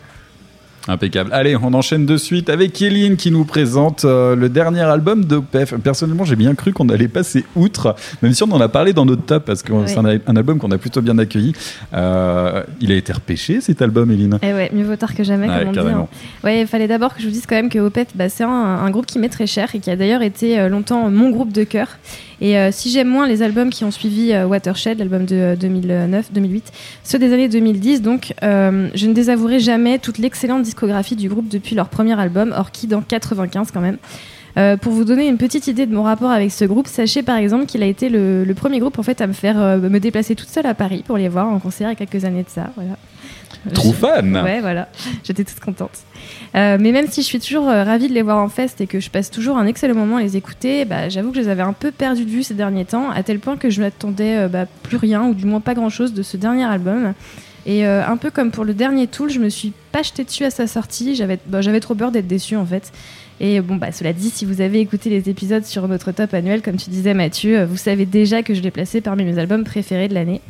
Impeccable. Allez, on enchaîne de suite avec Kéline qui nous présente euh, le dernier album d'Opef. Personnellement, j'ai bien cru qu'on allait passer outre, même si on en a parlé dans notre top parce que Oui. c'est un, un album qu'on a plutôt bien accueilli. Euh, il a été repêché cet album, Eline. Eh ouais, mieux vaut tard que jamais, Ouais, comme on dit. hein. Ouais, il fallait d'abord que je vous dise quand même que Opeth, bah, c'est un, un groupe qui m'est très cher et qui a d'ailleurs été euh, longtemps mon groupe de cœur. Et euh, si j'aime moins les albums qui ont suivi euh, Watershed, l'album de 2009-2008, ceux des années 2010, donc euh, je ne désavouerai jamais toute l'excellente discographie du groupe depuis leur premier album, Orchid en 95 quand même. Euh, pour vous donner une petite idée de mon rapport avec ce groupe, sachez par exemple qu'il a été le, le premier groupe en fait à me faire euh, me déplacer toute seule à Paris pour les voir en concert il y a quelques années de ça. Voilà. Trop Je- fan. Ouais, voilà. J'étais toute contente. Euh, mais même si je suis toujours euh, ravie de les voir en fest et que je passe toujours un excellent moment à les écouter, bah, j'avoue que je les avais un peu perdus de vue ces derniers temps, à tel point que je n'attendais euh, bah, plus rien, ou du moins pas grand-chose de ce dernier album. Et euh, un peu comme pour le dernier Tool, je me suis pas jetée dessus à sa sortie. J'avais bah, j'avais trop peur d'être déçue en fait. Et bon, bah, cela dit, si vous avez écouté les épisodes sur notre top annuel, comme tu disais Mathieu, euh, vous savez déjà que je l'ai placé parmi mes albums préférés de l'année.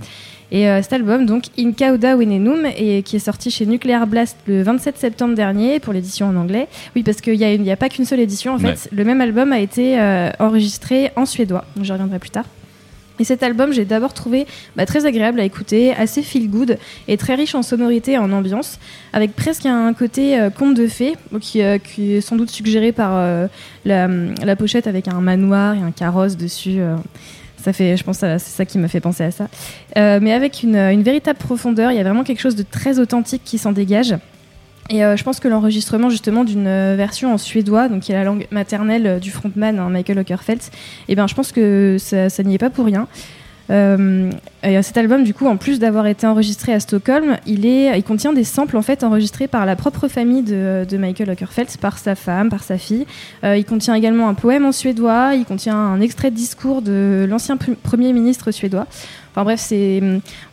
Et euh, cet album, donc In Cauda Venenum, et qui est sorti chez Nuclear Blast le 27 septembre dernier pour l'édition en anglais. Oui, parce qu'il n'y a, pas qu'une seule édition. En fait, Ouais. le même album a été euh, enregistré en suédois. Donc, j'y reviendrai plus tard. Et cet album, j'ai d'abord trouvé bah, très agréable à écouter, assez feel good et très riche en sonorité et en ambiance, avec presque un côté euh, conte de fées, qui, euh, qui est sans doute suggéré par euh, la, pochette avec un manoir et un carrosse dessus. ça fait, je pense, c'est ça qui m'a fait penser à ça. Mais avec une véritable profondeur, il y a vraiment quelque chose de très authentique qui s'en dégage. Et euh, je pense que l'enregistrement justement d'une euh, version en suédois, donc qui est la langue maternelle euh, du frontman hein, Michael Ockerfeldt, et ben je pense que ça n'y est pas pour rien. Euh, euh, cet album, du coup, en plus d'avoir été enregistré à Stockholm, il, est, il contient des samples en fait enregistrés par la propre famille de, Michael Ockerfeldt, par sa femme, par sa fille. Euh, il contient également un poème en suédois. Il contient un extrait de discours de l'ancien pr- premier ministre suédois. Enfin bref, c'est.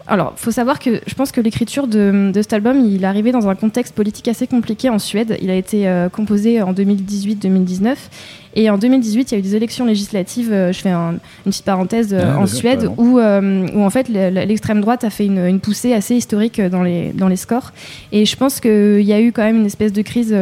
Alors, faut savoir que je pense que l'écriture de, de cet album, il est arrivé dans un contexte politique assez compliqué en Suède. Il a été composé en 2018-2019. Et en 2018, il y a eu des élections législatives, euh, je fais un- une petite parenthèse, euh, Ah, en Suède, où, euh, où en fait le- le- l'extrême droite a fait une, une poussée assez historique dans les, dans les scores. Et je pense qu'il y a eu quand même une espèce de crise,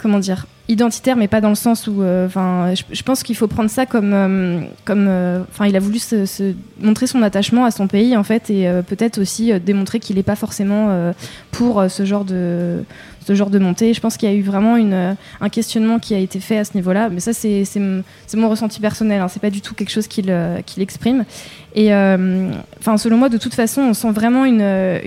comment dire, identitaire, mais pas dans le sens où, euh, enfin, je, je pense qu'il faut prendre ça comme, euh, comme, euh, enfin, il a voulu se, se montrer son attachement à son pays en fait, et peut-être aussi démontrer qu'il n'est pas forcément pour ce genre de ce genre de montée. Je pense qu'il y a eu vraiment euh, un questionnement qui a été fait à ce niveau-là, mais ça c'est mon ressenti personnel, hein. c'est pas du tout quelque chose qu'il euh, qu'il exprime. Et euh, selon moi, de toute façon, on sent vraiment une,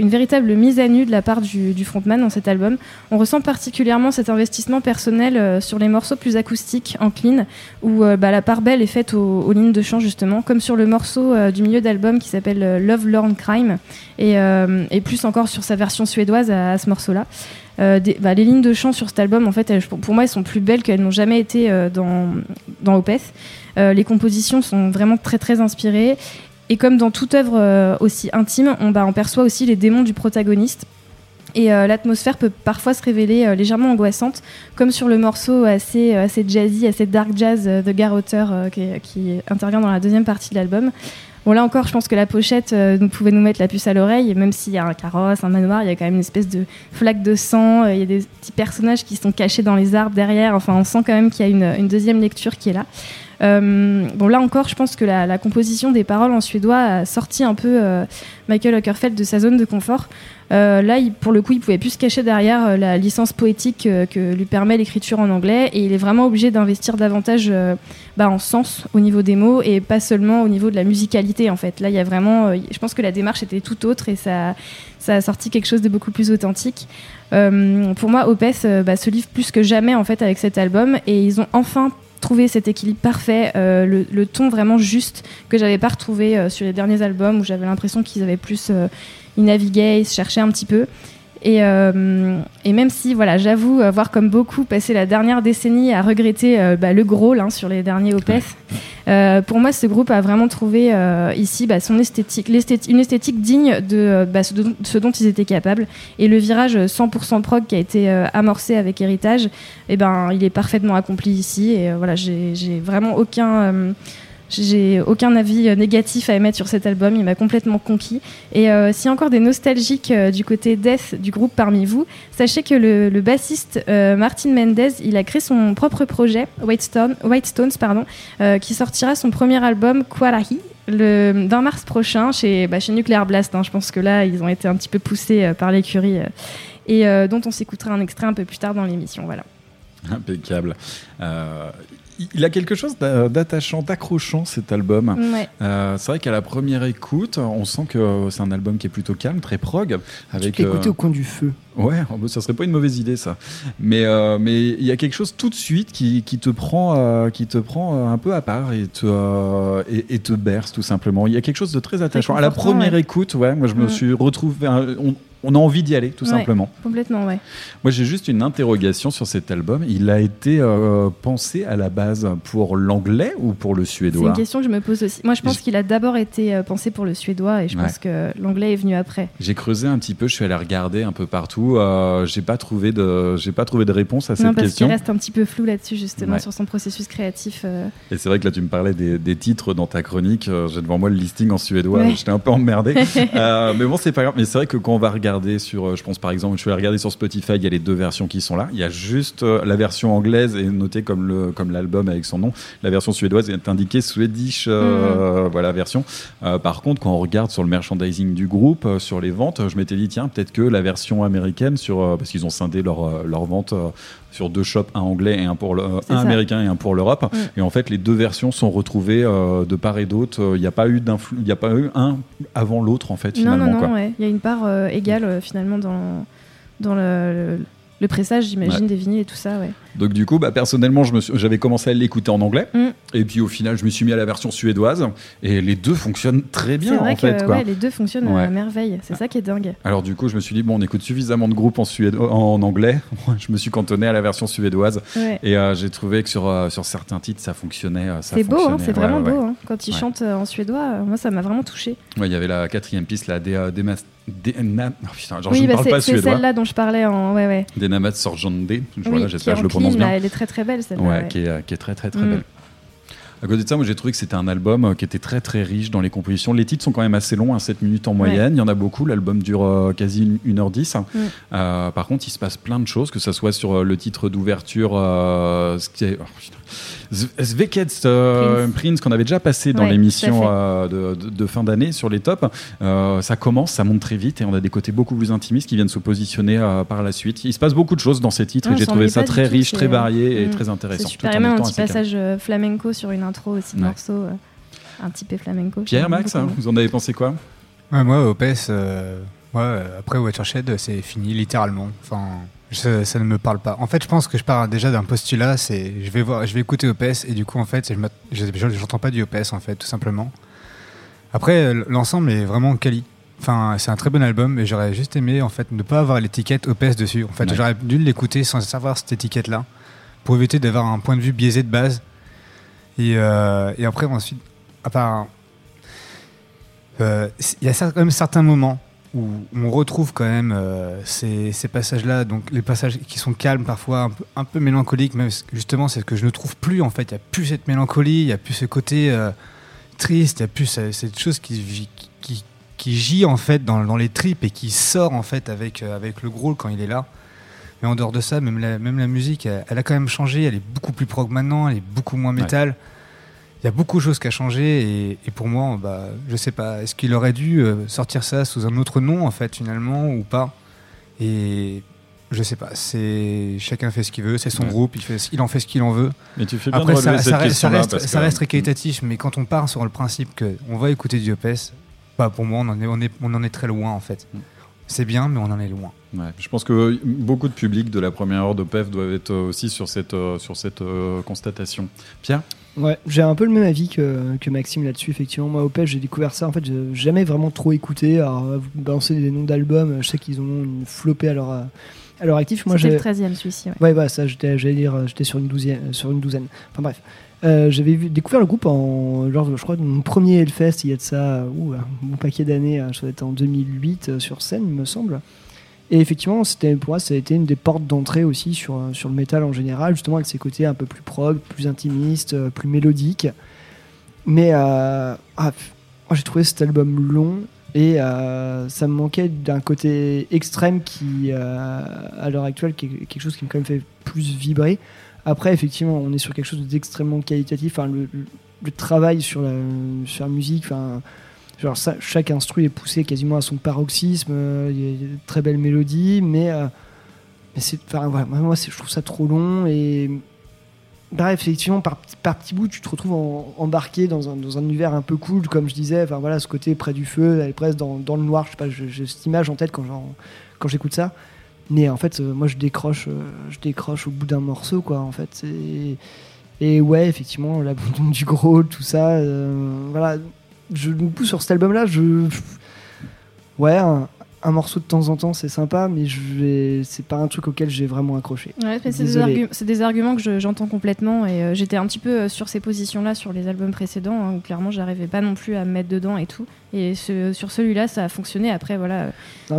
véritable mise à nu de la part du, frontman dans cet album. On ressent particulièrement cet investissement personnel sur les morceaux plus acoustiques, en clean, où bah, la part belle est faite aux, lignes de chant justement, comme sur le morceau du milieu d'album qui s'appelle Love Lorn Crime, et, plus encore sur sa version suédoise à ce morceau-là. Euh, bah, les lignes de chant sur cet album, en fait, pour moi, elles sont plus belles qu'elles n'ont jamais été euh, dans, dans Opeth. Euh, les compositions sont vraiment très très inspirées. Et comme dans toute œuvre aussi intime, on, bah, on perçoit aussi les démons du protagoniste. Et l'atmosphère peut parfois se révéler légèrement angoissante, comme sur le morceau assez, assez jazzy, assez dark jazz de Garrotter euh, qui, qui intervient dans la deuxième partie de l'album. Bon, là encore, je pense que la pochette euh, pouvait nous mettre la puce à l'oreille, même s'il y a un carrosse, un manoir, il y a quand même une espèce de flaque de sang, euh, il y a des petits personnages qui sont cachés dans les arbres derrière. Enfin, on sent quand même qu'il y a une, une deuxième lecture qui est là. Euh, bon, là encore, je pense que la, composition des paroles en suédois a sorti un peu euh, Michael Ockerfeld de sa zone de confort. Euh, là, pour le coup, il pouvait plus se cacher derrière la licence poétique que lui permet l'écriture en anglais, et il est vraiment obligé d'investir davantage bah, en sens au niveau des mots et pas seulement au niveau de la musicalité. En fait, là, il y a vraiment, je pense que la démarche était tout autre et ça, a sorti quelque chose de beaucoup plus authentique. Pour moi, Opeth bah, se livre plus que jamais en fait avec cet album, et ils ont enfin trouvé cet équilibre parfait, euh, le, ton vraiment juste que j'avais pas retrouvé euh, sur les derniers albums où j'avais l'impression qu'ils avaient plus euh, ils naviguaient, ils cherchaient un petit peu. Et, euh, et même si, voilà, j'avoue avoir comme beaucoup passé la dernière décennie à regretter euh, bah, le gros là, sur les derniers Opeth, euh, pour moi, ce groupe a vraiment trouvé euh, ici bah, son esthétique, une esthétique digne de euh, bah, ce, dont, ce dont ils étaient capables. Et le virage 100% prog qui a été euh, amorcé avec Héritage, eh ben, il est parfaitement accompli ici. Et euh, voilà, j'ai vraiment aucun. J'ai aucun avis euh, négatif à émettre sur cet album, il m'a complètement conquis. Et euh, s'il y a encore des nostalgiques euh, du côté death du groupe parmi vous, sachez que le, bassiste euh, Martin Mendez, il a créé son propre projet, White, Stone, White Stones, qui sortira son premier album, Kwarahi, le 20 mars prochain chez, bah, Nuclear Blast. hein. Je pense que là, ils ont été un petit peu poussés par l'écurie. et dont on s'écoutera un extrait un peu plus tard dans l'émission. Voilà. Impeccable. Il- a quelque chose d'a- d'attachant, d'accrochant cet album. Ouais. Euh, c'est vrai qu'à la première écoute, on sent que c'est un album qui est plutôt calme, très prog. Avec, Tu peux écouter euh, au coin du feu. Ouais, oh, bah, ça serait pas une mauvaise idée ça. Mais euh, mais il y a quelque chose tout de suite qui, qui te prend euh, qui te prend un peu à part et te et, et te berce tout simplement. Il y a quelque chose de très attachant. À la première ouais. écoute, ouais, moi je me Mm. suis retrouvé. on, on a envie d'y aller tout Ouais, simplement. Complètement, ouais. Moi, j'ai juste une interrogation sur cet album. Il a été euh, pensé à la base pour l'anglais ou pour le C'est suédois une question que je me pose aussi. Moi, je pense Je- qu'il a d'abord été euh, pensé pour le suédois et je Ouais. pense que l'anglais est venu après. J'ai creusé un petit peu, je suis allé regarder un peu partout. Euh, j'ai pas trouvé de, j'ai pas trouvé de réponse à cette parce question. qu'il reste un petit peu flou là-dessus, justement, Ouais. sur son processus créatif. euh. Et c'est vrai que là, tu me parlais des, des titres dans ta chronique. J'ai devant moi le listing en suédois. J'étais un peu emmerdé. Mais bon, c'est pas grave. Mais c'est vrai que quand on va regarder sur, euh, je pense par exemple, je vais regarder sur Spotify, il y a les deux versions qui sont là. Il y a juste euh, la version anglaise est notée comme le comme l'album avec son nom. La version suédoise est indiquée Swedish, euh, voilà version. Euh, par contre, quand on regarde sur le merchandising du groupe, sur les ventes, je m'étais dit tiens peut-être que la version américaine sur parce qu'ils ont scindé leur leur vente sur deux shops, un anglais et un pour le, euh, un américain et un pour l'Europe. Mm. Et en fait, les deux versions sont retrouvées euh, de part et d'autre. Il n'y a pas eu il a pas eu un avant l'autre en fait Non, finalement. non, non, ouais. Il y a une part euh, égale euh, finalement dans, dans le, le, le pressage, j'imagine, Ouais. des vinyles et tout ça, ouais. Donc du coup, bah, personnellement, j'avais commencé à l'écouter en anglais. Mm. Et puis au final, je me suis mis à la version suédoise. Et les deux fonctionnent très bien C'est vrai en fait. que quoi. ouais, les deux fonctionnent Ouais. à merveille. C'est ça qui est dingue. Alors du coup, je me suis dit bon, on écoute suffisamment de groupes en, en anglais. je me suis cantonné à la version suédoise. Ouais. Et euh, j'ai trouvé que sur, euh, sur certains titres, ça fonctionnait. euh, C'est beau, hein, c'est vraiment beau. hein. Quand ils chantent en suédois, moi, ça m'a vraiment touché. Il y avait la quatrième piste là, des, des, mas- des na- oh, putain, genre oui, je bah, parle pas c'est celle-là dont je parlais en. Ouais, ouais. Des Sorjande. Oui, j'espère que je le prononce clean, bien. là, Elle est très très belle celle-là. Ouais, ouais. Qui, est, euh, qui est très très très Mm. belle. À côté de ça, moi j'ai trouvé que c'était un album euh, qui était très très riche dans les compositions. Les titres sont quand même assez longs, hein, 7 minutes en moyenne. Il y en a beaucoup. L'album dure euh, quasi 1h10. Mm. Euh, par contre, il se passe plein de choses, que ce soit sur le titre d'ouverture, euh, ce qui est- oh, putain. Z- Zvekets euh, Prince. Prince, qu'on avait déjà passé dans Ouais, l'émission euh, de, de- de fin d'année sur les tops. Euh, ça commence, ça monte très vite et on a des côtés beaucoup plus intimistes qui viennent se positionner euh, par la suite. Il se passe beaucoup de choses dans ces titres et j'ai on trouvé ça très riche, très varié et Mm. très intéressant. Super. tout en même un petit passage flamenco sur une intro aussi de Ouais. morceau. euh, un type flamenco. Pierre, Max, vous en avez pensé quoi? Ouais, moi, OPS, euh, moi, euh, après Watershed, c'est fini littéralement. Enfin, je- ça ne me parle pas. En fait, je pense que je pars déjà d'un postulat, c'est je vais voir, je vais écouter OPS et du coup, en fait, je j'entends pas du OPS en fait, tout simplement. Après, euh, l'ensemble est vraiment quali. Enfin, c'est un très bon album, mais j'aurais juste aimé en fait ne pas avoir l'étiquette OPS dessus. En fait, Ouais. j'aurais dû l'écouter sans savoir cette étiquette-là, pour éviter d'avoir un point de vue biaisé de base. Et, euh, et après, ensuite, à part euh, il y a quand même certains moments où on retrouve quand même euh, ces, ces passages-là, donc les passages qui sont calmes parfois, un peu, un peu mélancoliques, mais justement c'est ce que je ne trouve plus en fait. Il n'y a plus cette mélancolie, il n'y a plus ce côté. euh, triste, il y a plus cette chose qui, qui, qui gît en fait dans, dans les tripes et qui sort en fait avec, euh, avec le gros quand il est là. Mais en dehors de ça, même la, même la musique, elle, elle a quand même changé. Elle est beaucoup plus prog maintenant, elle est beaucoup moins métal. Y a beaucoup de choses qui a changé et, et pour moi, bah, je sais pas, est-ce qu'il aurait dû euh, sortir ça sous un autre nom en fait finalement ou pas? Et je sais pas, c'est chacun fait ce qu'il veut, c'est son Ouais. groupe, il, fait, il en fait ce qu'il en veut. Mais tu fais bien de Après, ça, ça cette reste, ça reste- ça reste très qualitatif, mais quand on part sur le principe que on va écouter Diopès, bah pour moi, on en est, on est, on en est très loin en fait. C'est bien, mais on en est loin. Ouais, je pense que beaucoup de publics de la première heure de PEF doivent être euh, aussi sur cette, euh, sur cette euh, constatation. Pierre? Ouais, j'ai un peu le même avis que, que Maxime là-dessus, effectivement. Moi, au PES, j'ai découvert ça. En fait, j'ai jamais vraiment trop écouté. Alors, euh, vous balancez des noms d'albums, je sais qu'ils ont une flopée à leur, euh, à leur actif. Moi, C'était le j'ai- 13e celui-ci. ouais. Ouais, bah, ça, j'étais, j'allais dire, euh, j'étais sur une douzaine. euh, Sur une douzaine. Enfin, bref. Euh, j'avais vu, découvert le groupe en, genre, je crois, mon premier Hellfest, il y a de ça, euh, ouh, un bon paquet d'années, euh, ça doit être en 2008 euh, sur scène, il me semble. Et effectivement, pour moi, ça a été une des portes d'entrée aussi sur, sur le métal en général, justement avec ses côtés un peu plus prog, plus intimistes, euh, plus mélodiques. Mais euh, ah, j'ai trouvé cet album long et euh, ça me manquait d'un côté extrême qui, à l'heure actuelle, est quelque chose qui me quand même fait plus vibrer. Après, effectivement, on est sur quelque chose d'extrêmement qualitatif. Enfin, le, le- le travail sur la, sur la musique, enfin, genre ça, chaque instru est poussé quasiment à son paroxysme. euh, Il y a de très belles mélodies, mais, euh, mais c'est, enfin, voilà, moi, je trouve ça trop long et Bref, effectivement, par, par petits bouts, tu te retrouves embarqué dans un, dans un univers un peu cool, comme je disais. Enfin voilà, ce côté près du feu, elle est presque dans, le noir. Je sais pas, j'ai cette image en tête quand, j'écoute ça. Mais en fait, euh, moi, je décroche, je décroche au bout d'un morceau, quoi. En fait, et, et ouais, effectivement, l'abandon du gros, tout ça. voilà, je sur cet album-là, je, ouais, un, un morceau de temps en temps, c'est sympa, mais je vais, c'est pas un truc auquel j'ai vraiment accroché. Ouais, c'est des, argu- arguments que je- j'entends complètement et euh, j'étais un petit peu euh, sur ces positions-là sur les albums précédents hein, où clairement j'arrivais pas non plus à me mettre dedans et tout. Et ce- sur celui-là, ça a fonctionné. Après, voilà,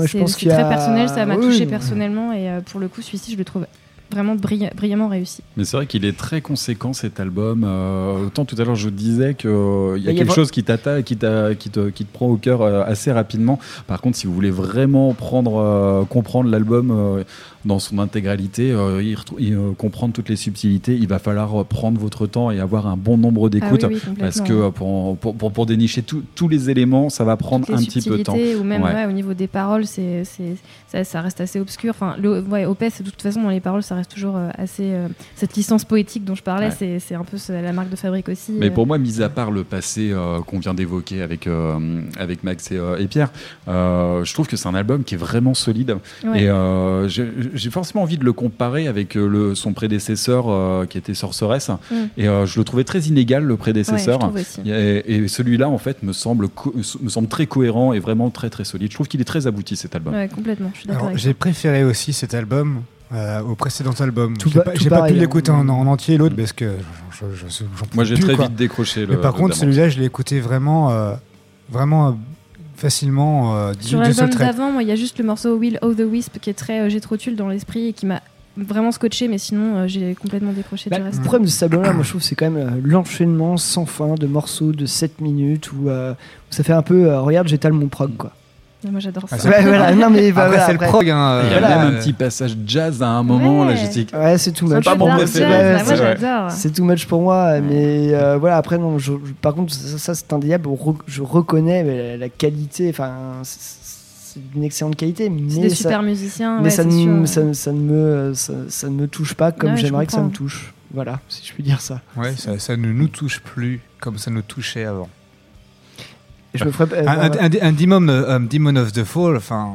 c'est très a- personnel, ça m'a Oui, touché personnellement et euh, pour le coup, celui-ci, je le trouve vraiment brillamment réussi. Mais c'est vrai qu'il est très conséquent cet album. Euh, autant tout à l'heure je disais qu'il y a Il y a quelque chose qui t'attaque, qui, qui, te, qui te prend au cœur euh, assez rapidement. Par contre, si vous voulez vraiment prendre, euh, comprendre l'album euh, dans son intégralité, euh, y y, euh, comprendre toutes les subtilités, il va falloir euh, prendre votre temps et avoir un bon nombre d'écoutes. Ah oui, oui, complètement. parce que euh, pour, pour, pour, pour dénicher tout- tous les éléments, ça va prendre un petit peu de temps. Ou même Ouais. ouais, au niveau des paroles, c'est, c'est, ça, ça reste assez obscur. Enfin, le, ouais, OPS, de toute façon, dans les paroles, ça reste toujours euh, assez. euh, cette licence poétique dont je parlais, c'est, c'est un peu la marque de fabrique aussi. Mais euh. pour moi, mis à part le passé euh, qu'on vient d'évoquer avec, euh, avec Max et, euh, et Pierre, euh, je trouve que c'est un album qui est vraiment solide. Et euh, j'ai forcément envie de le comparer avec euh, le, son prédécesseur euh, qui était Sorceress. Mm. Et euh, je le trouvais très inégal, le prédécesseur. Ouais, je trouve aussi. et et celui-là, en fait, me semble, me semble très cohérent et vraiment très très solide. Je trouve qu'il est très abouti cet album. Ouais, complètement, je suis d'accord Alors, avec j'ai préféré aussi cet album euh, au précédent album. J'ai pas, pas pu hein. l'écouter en, en entier l'autre parce que je- je- je- j'en Moi, j'ai très quoi. vite décroché le. Mais par le contre, celui-là, je l'ai écouté vraiment, euh, vraiment euh, facilement euh, Sur l'album d'avant, moi, il y a juste le morceau Will of the Wisp qui est très euh, J'ai trop tulle dans l'esprit et qui m'a vraiment scotché, mais sinon, euh, j'ai complètement décroché Bah, du reste. le problème de cet album-là, moi je trouve, c'est quand même euh, l'enchaînement sans fin de morceaux de 7 minutes où, euh, où ça fait un peu euh, regarde, j'étale mon prog quoi. Moi, j'adore ça. Ouais, voilà, non, mais bah, Après, voilà, c'est le après- prog. Hein, Il y a Voilà. même un petit passage jazz à un moment. Là, je dis, Ouais, c'est too C'est un much. peu pas mon préféré. Ouais, c'est. C'est too much pour moi, mais euh, voilà. Après, non. je- je- par contre, ça, ça, c'est indéniable. re- Je reconnais la, la qualité. Enfin, c'est c'est d'une excellente qualité, mais C'est des ça, super musiciens. mais ouais, ça, c'est ne, ouais. ça, ça ne me, ça, ça ne me touche pas comme Ouais, j'aimerais que ça me touche. Voilà, si je puis dire ça. Ouais, ça, ça ne nous touche plus comme ça nous touchait avant. Et je me ferais. euh, Un, un- un- Demon, euh, un Demon of the Fall, enfin,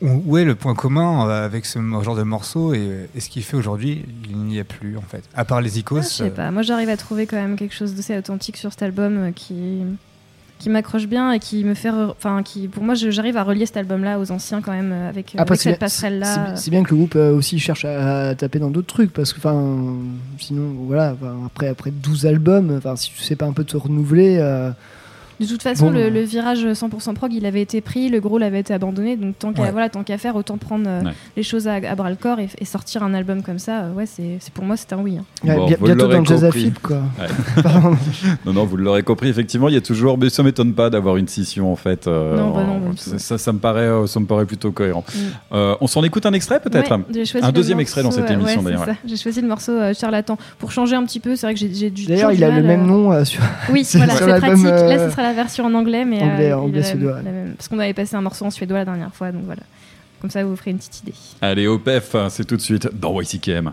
où, où est le point commun euh, avec ce genre de morceau et, et ce qu'il fait aujourd'hui Il n'y a plus en fait. À part les icônes. Ah, je sais pas. Moi, j'arrive à trouver quand même quelque chose d'assez authentique sur cet album euh, qui qui m'accroche bien et qui me fait, enfin, qui pour moi, j'arrive à relier cet album-là aux anciens quand même euh, avec, euh, Après, avec c'est cette bien- passerelle-là. c'est- C'est bien que le groupe euh, aussi cherche à, à taper dans d'autres trucs parce que, enfin, sinon, voilà, après, après 12 albums, enfin, si tu sais pas un peu te renouveler, euh, De toute façon, Bon. le, le virage 100% prog, il avait été pris, le gros l'avait été abandonné, donc tant qu'à Ouais. voilà, tant qu'à faire, autant prendre euh, Ouais. les choses à, à bras le corps et, et sortir un album comme ça. euh, ouais, c'est pour moi, c'est un oui. hein. Ouais, Bon, bientôt l'aurez dans le jazz à flip, quoi. Non, non, vous l'aurez compris, effectivement, il y a toujours, mais ça m'étonne pas d'avoir une scission en fait. euh, Non, bah non, en- ça, ça, ça me paraît, euh, ça me paraît plutôt cohérent. Mm. Euh, on s'en écoute un extrait peut-être? Un deuxième morceau, extrait dans cette émission ouais, d'ailleurs. J'ai choisi le morceau euh, Charlatan pour changer un petit peu. C'est vrai que j'ai du. D'ailleurs, il a le même nom sur. Oui, voilà, c'est pratique. Là, ce sera la version en anglais, mais anglais, euh, anglais, suédois. la même- parce qu'on avait passé un morceau en suédois la dernière fois, donc voilà. Comme ça, vous vous ferez une petite idée. Allez, au PEF, c'est tout de suite dans YCKM.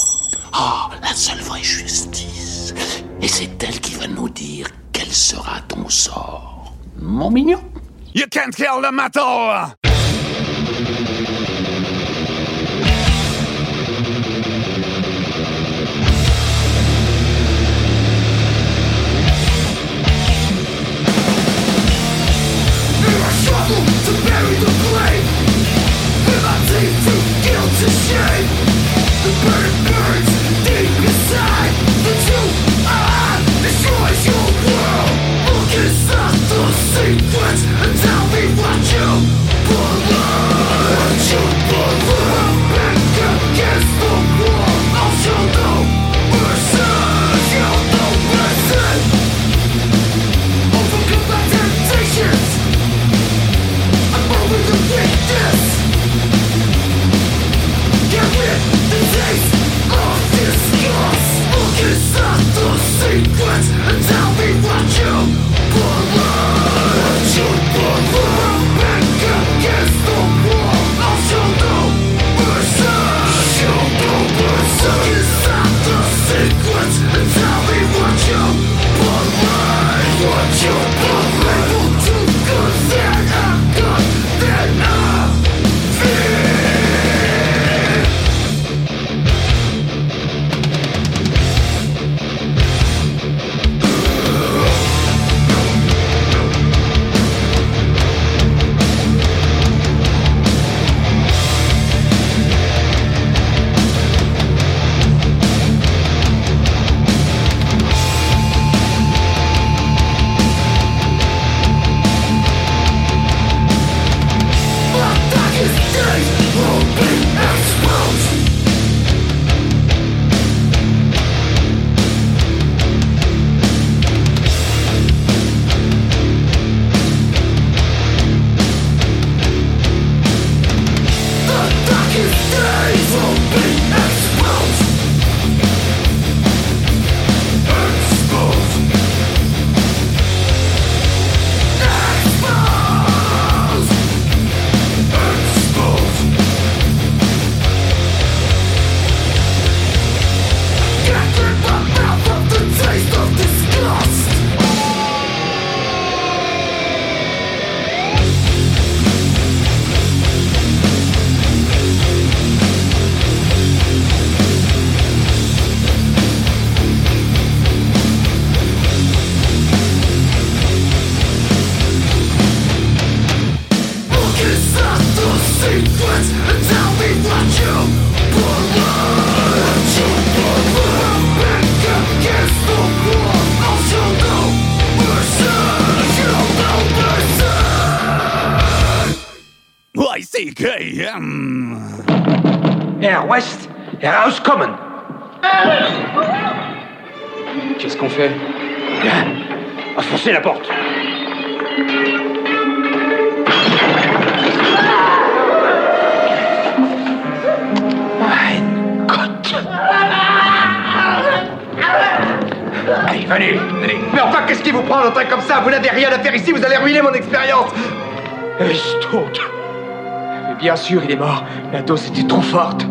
Ah, la seule vraie justice. Et c'est elle qui va nous dire quel sera ton sort. Mon mignon. You can't kill the metal! struggle to bury the blame In my teeth to guilt and shame Sequence and tell me what sûr, il est mort. La dose était trop forte.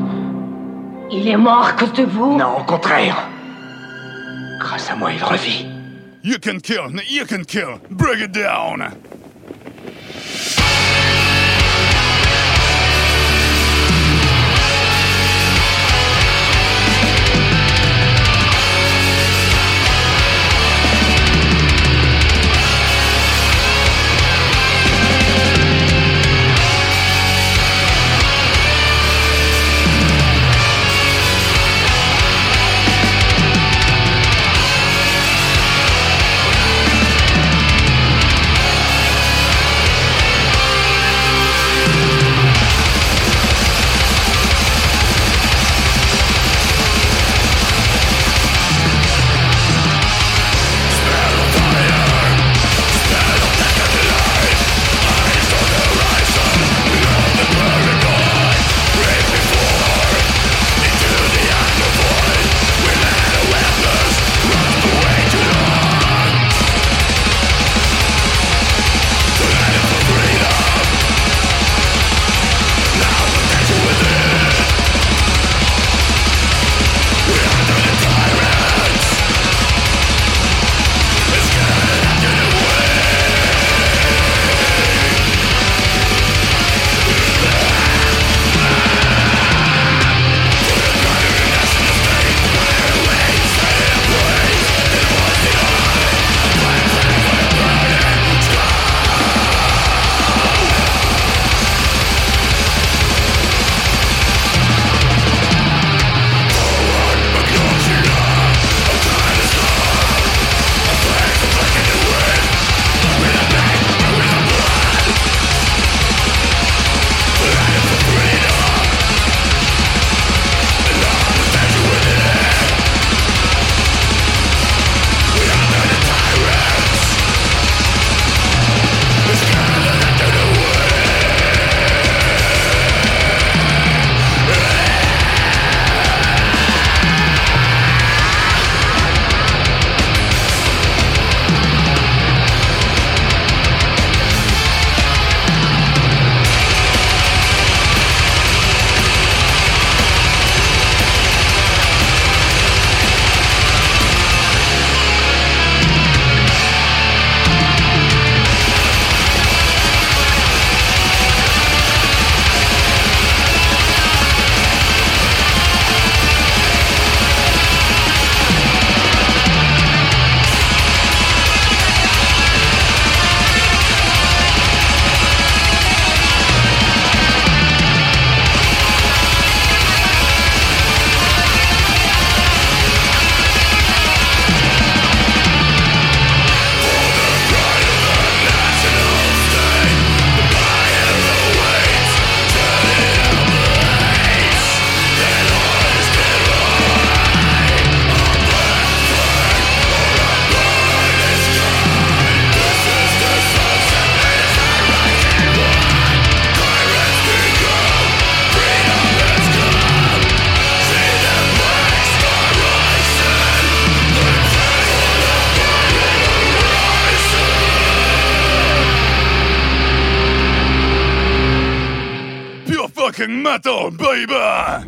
Il est mort à cause de vous? Non, au contraire. Grâce à moi, il revit. You can kill, you can kill. Bring it down.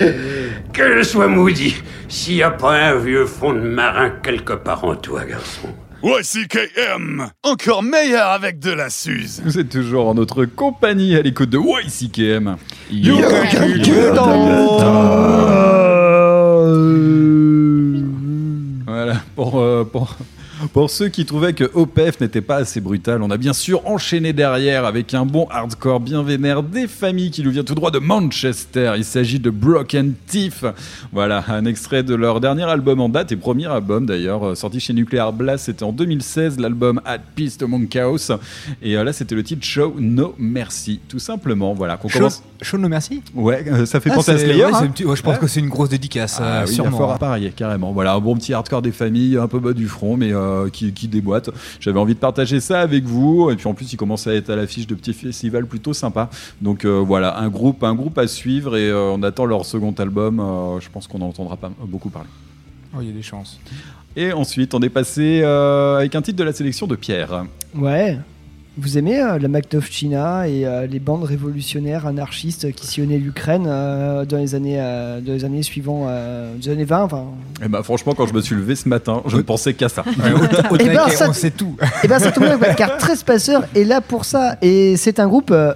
Que je sois maudit, s'il n'y a pas un vieux fond de marin quelque part en toi, garçon. YCKM! Encore meilleur avec de la Suze! Vous êtes toujours en notre compagnie à l'écoute de YCKM. Yo, Voilà, pour, euh, pour, pour ceux qui trouvaient que OPF n'était pas assez brutal, on a bien sûr enchaîné derrière avec un bon hardcore bien vénère des familles qui nous vient tout droit de Manchester. Il s'agit de Broken Teeth. Voilà, un extrait de leur dernier album en date et premier album d'ailleurs, euh, sorti chez Nuclear Blast, c'était en 2016, l'album At Peace Among Chaos. Et euh, là, c'était le titre Show No Mercy, tout simplement. Voilà, qu'on Show- commence. Show No Merci Ouais, euh, ça fait Ah, penser à Slayer. ouais, hein ouais, je pense Ouais. que c'est une grosse dédicace, Ah euh, oui, il y a sûrement. fort à parier, carrément. Voilà, un bon petit hardcore des familles, un peu bas du front, mais euh, qui, qui déboîte. J'avais envie de partager ça avec vous. Et puis en plus, il commence à être à l'affiche de petits festivals plutôt sympas. Donc euh, voilà, un groupe, un groupe à suivre et euh, on attend leur second album. Euh, je pense qu'on en entendra pas beaucoup parler. Oh, il y a des chances. Et ensuite, on est passé euh, avec un titre de la sélection de Pierre. Ouais. Vous aimez euh, la Maknovchina et euh, les bandes révolutionnaires anarchistes qui sillonnaient l'Ukraine euh, dans les années euh, dans les années suivantes, euh, des années 20 enfin, Et bah franchement, quand je me suis levé ce matin, je ne pensais qu'à ça. Eh ben, ça- Eh ben, ça tombe bien, car 13 passeurs est là pour ça. Et c'est un groupe euh,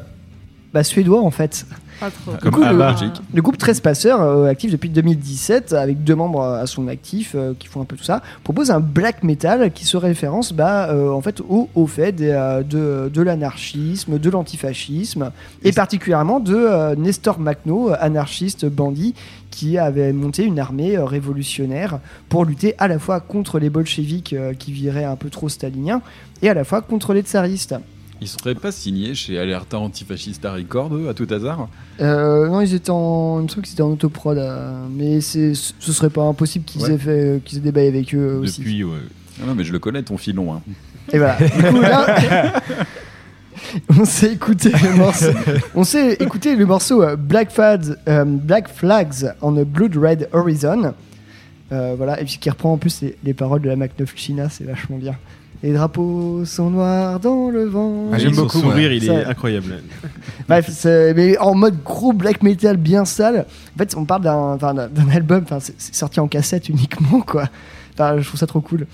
bah, suédois en fait. Pas trop. Du Comme coup, le, ABBA. le groupe 13 passeurs, euh, actif depuis 2017, avec deux membres à son actif euh, qui font un peu tout ça, propose un black metal qui se référence bah, euh, en fait au, au fait des, de, de l'anarchisme, de l'antifascisme, et particulièrement de euh, Nestor Makhno, anarchiste bandit, qui avait monté une armée euh, révolutionnaire pour lutter à la fois contre les bolcheviks euh, qui viraient un peu trop staliniens, et à la fois contre les tsaristes. Ils seraient pas signés chez Alerta Antifascista Record, eux, à tout hasard Euh, non, ils étaient en. Il me semble qu'ils étaient en autoprod, euh, mais ce serait pas impossible qu'ils Ouais. aient fait, qu'ils aient des bails avec eux euh, aussi. Depuis, ouais. Ah non, mais je le connais, ton filon. hein. Et voilà. Du coup, là, on s'est écouté le morceau. On s'est écouté le morceau euh, Black, Flags, euh, Black Flags on a Blood Red Horizon. Euh, voilà, et puis qui reprend en plus les, les paroles de la China, c'est vachement bien. Les drapeaux sont noirs dans le vent. Ah, j'aime beaucoup, sourire, il est Ça- incroyable. Bref, mais en mode gros black metal bien sale. En fait, on parle d'un album, enfin, c'est sorti en cassette uniquement, quoi. Enfin, je trouve ça trop cool.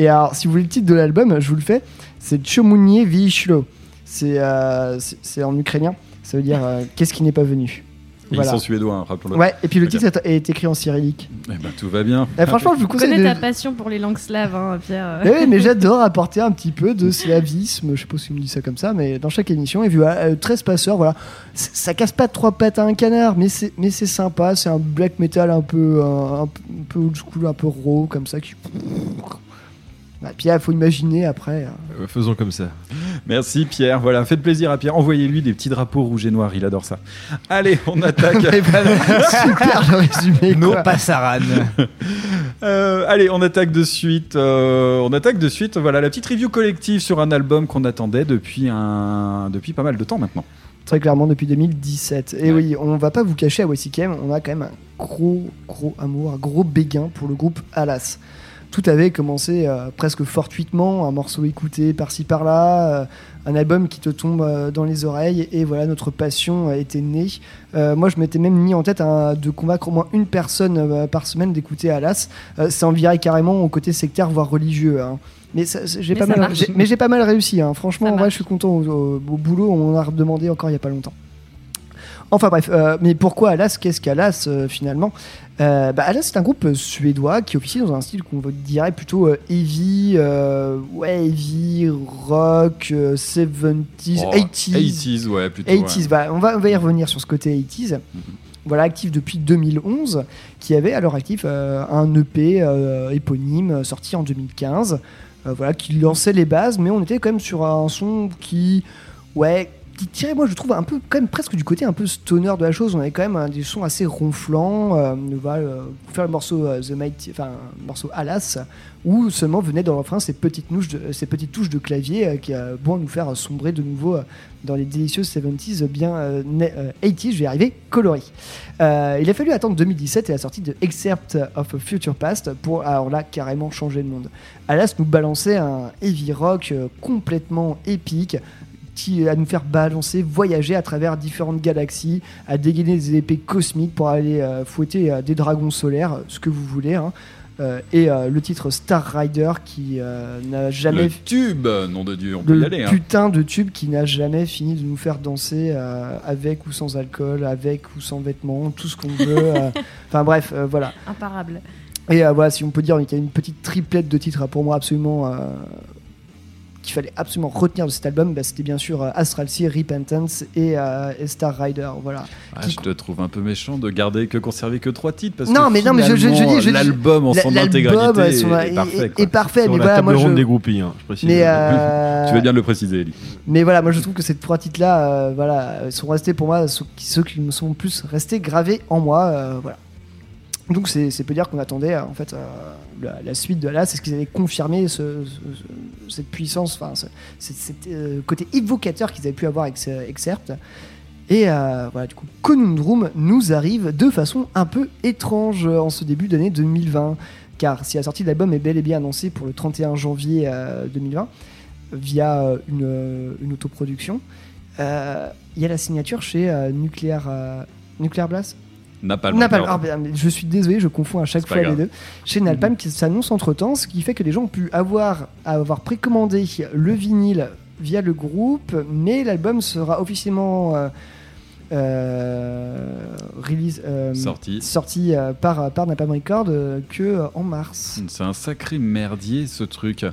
Et alors, si vous voulez le titre de l'album, je vous le fais. C'est Chomunie Vishlo. C'est euh, c'est- c'est en ukrainien. Ça veut dire euh, qu'est-ce qui n'est pas venu? Et Ils sont suédois, hein, rappelons-le. Ouais, et puis le Ok. titre est, est écrit en cyrillique. Eh ben, tout va bien. Eh, franchement, je vous Je conseille connais de. ta passion pour les langues slaves, hein, Pierre. Eh oui, mais j'adore apporter un petit peu de slavisme, je sais pas si on me dit ça comme ça, mais dans chaque émission, et vu euh, 13 passeurs, voilà, ça casse pas trois pattes à un canard, mais c'est mais c'est sympa, c'est un black metal un peu un, un peu old school, un peu raw comme ça qui. Bah, puis il faut imaginer après. hein. Euh, Faisons comme ça. Merci Pierre. Voilà, faites plaisir à Pierre. Envoyez-lui des petits drapeaux rouges et noirs. Il adore ça. Allez, on attaque. Eh ben, super le résumé. Nos quoi. passaranes. Euh, allez, on attaque de suite. euh, on attaque de suite. Voilà, la petite review collective sur un album qu'on attendait depuis un, depuis pas mal de temps maintenant. Très clairement depuis 2017. Et oui, on va pas vous cacher à WCKM, on a quand même un gros, gros amour, un gros béguin pour le groupe Alas. Tout avait commencé euh, presque fortuitement, un morceau écouté par-ci par-là, euh, un album qui te tombe euh, dans les oreilles, et voilà, notre passion a été née. Moi, je m'étais même mis en tête hein, de convaincre au moins une personne par semaine d'écouter Alas. Ça en virait carrément au côté sectaire, voire religieux. hein. Mais ça- ça- j'ai pas, ça mal- mais pas réussi. hein. Franchement, en vrai, je suis content. Au, au- au boulot, on en a redemandé encore il y a pas longtemps. Enfin bref, euh, mais pourquoi Alas? Qu'est-ce qu'Alas euh, finalement? Euh, bah, Alas c'est un groupe euh, suédois qui officie dans un style qu'on dirait plutôt euh, heavy, euh, ouais, heavy, rock, euh, 70s, Oh, 80s. 80s, ouais, plutôt, 80s, ouais. bah, on, va, on va y revenir sur ce côté 80s. Voilà, actif depuis 2011, qui avait alors actif euh, un EP éponyme sorti en 2015, euh, voilà, qui lançait les bases, mais on était quand même sur un son qui ouais, tirait, moi je trouve, un peu, quand même presque du côté un peu stoner de la chose. On avait quand même euh, des sons assez ronflants. Euh, voilà, euh, pour faire le morceau euh, The Mighty, enfin, morceau Alas, où seulement venaient dans le ces petites, touches de, clavier euh, qui a bon nous faire sombrer de nouveau dans les délicieuses 70s bien euh, ne- euh, 80s, je vais y arriver, colorés. Euh, il a fallu attendre 2017 et la sortie de Excerpt of Future Past pour alors là carrément changer le monde. Alas nous balançait un heavy rock complètement épique à nous faire balancer, voyager à travers différentes galaxies, à dégainer des épées cosmiques pour aller euh, fouetter euh, des dragons solaires, euh, ce que vous voulez. hein. Euh, et euh, le titre Star Rider qui euh, n'a jamais Le tube, nom de Dieu, on peut y aller. hein. putain de tube qui n'a jamais fini de nous faire danser euh, avec ou sans alcool, avec ou sans vêtements, tout ce qu'on veut. euh. Enfin bref, euh, voilà. Imparable. Et euh, voilà, si on peut dire qu'il y a une petite triplette de titres euh, pour moi absolument euh, qu'il fallait absolument retenir de cet album, bah, c'était bien sûr euh, Astral Sea, Repentance et, euh, et Star Rider. Voilà. Ah, Qui- je te trouve un peu méchant de garder que conserver que trois titres parce non, que mais non, mais je, je, je finalement, dis, l'album en son l'album, intégralité euh, son- est, parfait. quoi. est parfait, Sur mais la voilà, table moi je. des groupies, hein, je précise. Mais, euh, Tu veux bien le préciser, Eli. Mais voilà, moi je trouve que ces trois titres-là, euh, voilà, sont restés pour moi ceux qui, ceux qui me sont le plus restés gravés en moi, euh, voilà. Donc c'est peut dire qu'on attendait euh, en fait euh, la, suite de là, c'est ce qu'ils avaient confirmé ce- ce- ce- cette puissance, enfin ce- euh, côté évocateur qu'ils avaient pu avoir avec ce Excerpt. Et voilà, du coup, Conundrum nous arrive de façon un peu étrange en ce début d'année 2020. Car si la sortie de l'album est bel et bien annoncée pour le 31 janvier euh, 2020, via une, une autoproduction, il y a la signature chez Nuclear, Nuclear Blast Napalm. Ah, ben, je suis désolé, je confonds à chaque fois les deux. Chez Napalm qui s'annonce entre temps, ce qui fait que les gens ont pu avoir, avoir précommandé le vinyle via le groupe, mais l'album sera officiellement euh, euh, release, euh, Sorti. sorti par, par Napalm Records euh, que en mars. C'est un sacré merdier ce truc,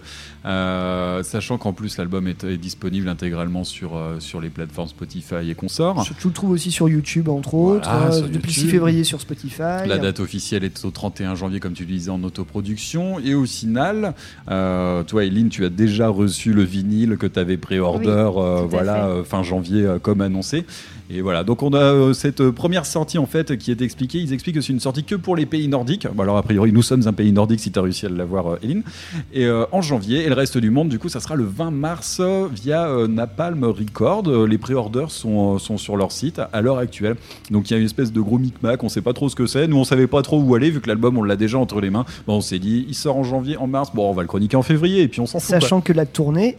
Euh, sachant qu'en plus l'album est, est disponible intégralement sur, euh, sur les plateformes Spotify et consorts. Tu le trouves aussi sur YouTube, entre autres, Voilà, euh, depuis YouTube. 6 février sur Spotify. La date officielle est au 31 janvier, comme tu le disais, en autoproduction. Et au final, euh, toi, Eileen, tu as déjà reçu le vinyle que tu avais pré-order, Oui, euh, voilà, euh, fin janvier, euh, comme annoncé. Et voilà, donc on a euh, cette première sortie en fait qui est expliquée. Ils expliquent que c'est une sortie que pour les pays nordiques. Bon, alors a priori, nous sommes un pays nordique si tu as réussi à l'avoir, Eileen. Et euh, en janvier, et le reste du monde, du coup, ça sera le 20 mars via euh, Napalm Record. Euh, les pré-orders sont, euh, sont sur leur site à l'heure actuelle. Donc il y a une espèce de gros micmac, on sait pas trop ce que c'est. Nous, on savait pas trop où aller vu que l'album, on l'a déjà entre les mains. On s'est dit, il sort en janvier, en mars. Bon, on va le chroniquer en février et puis on s'en fout. Sachant que la tournée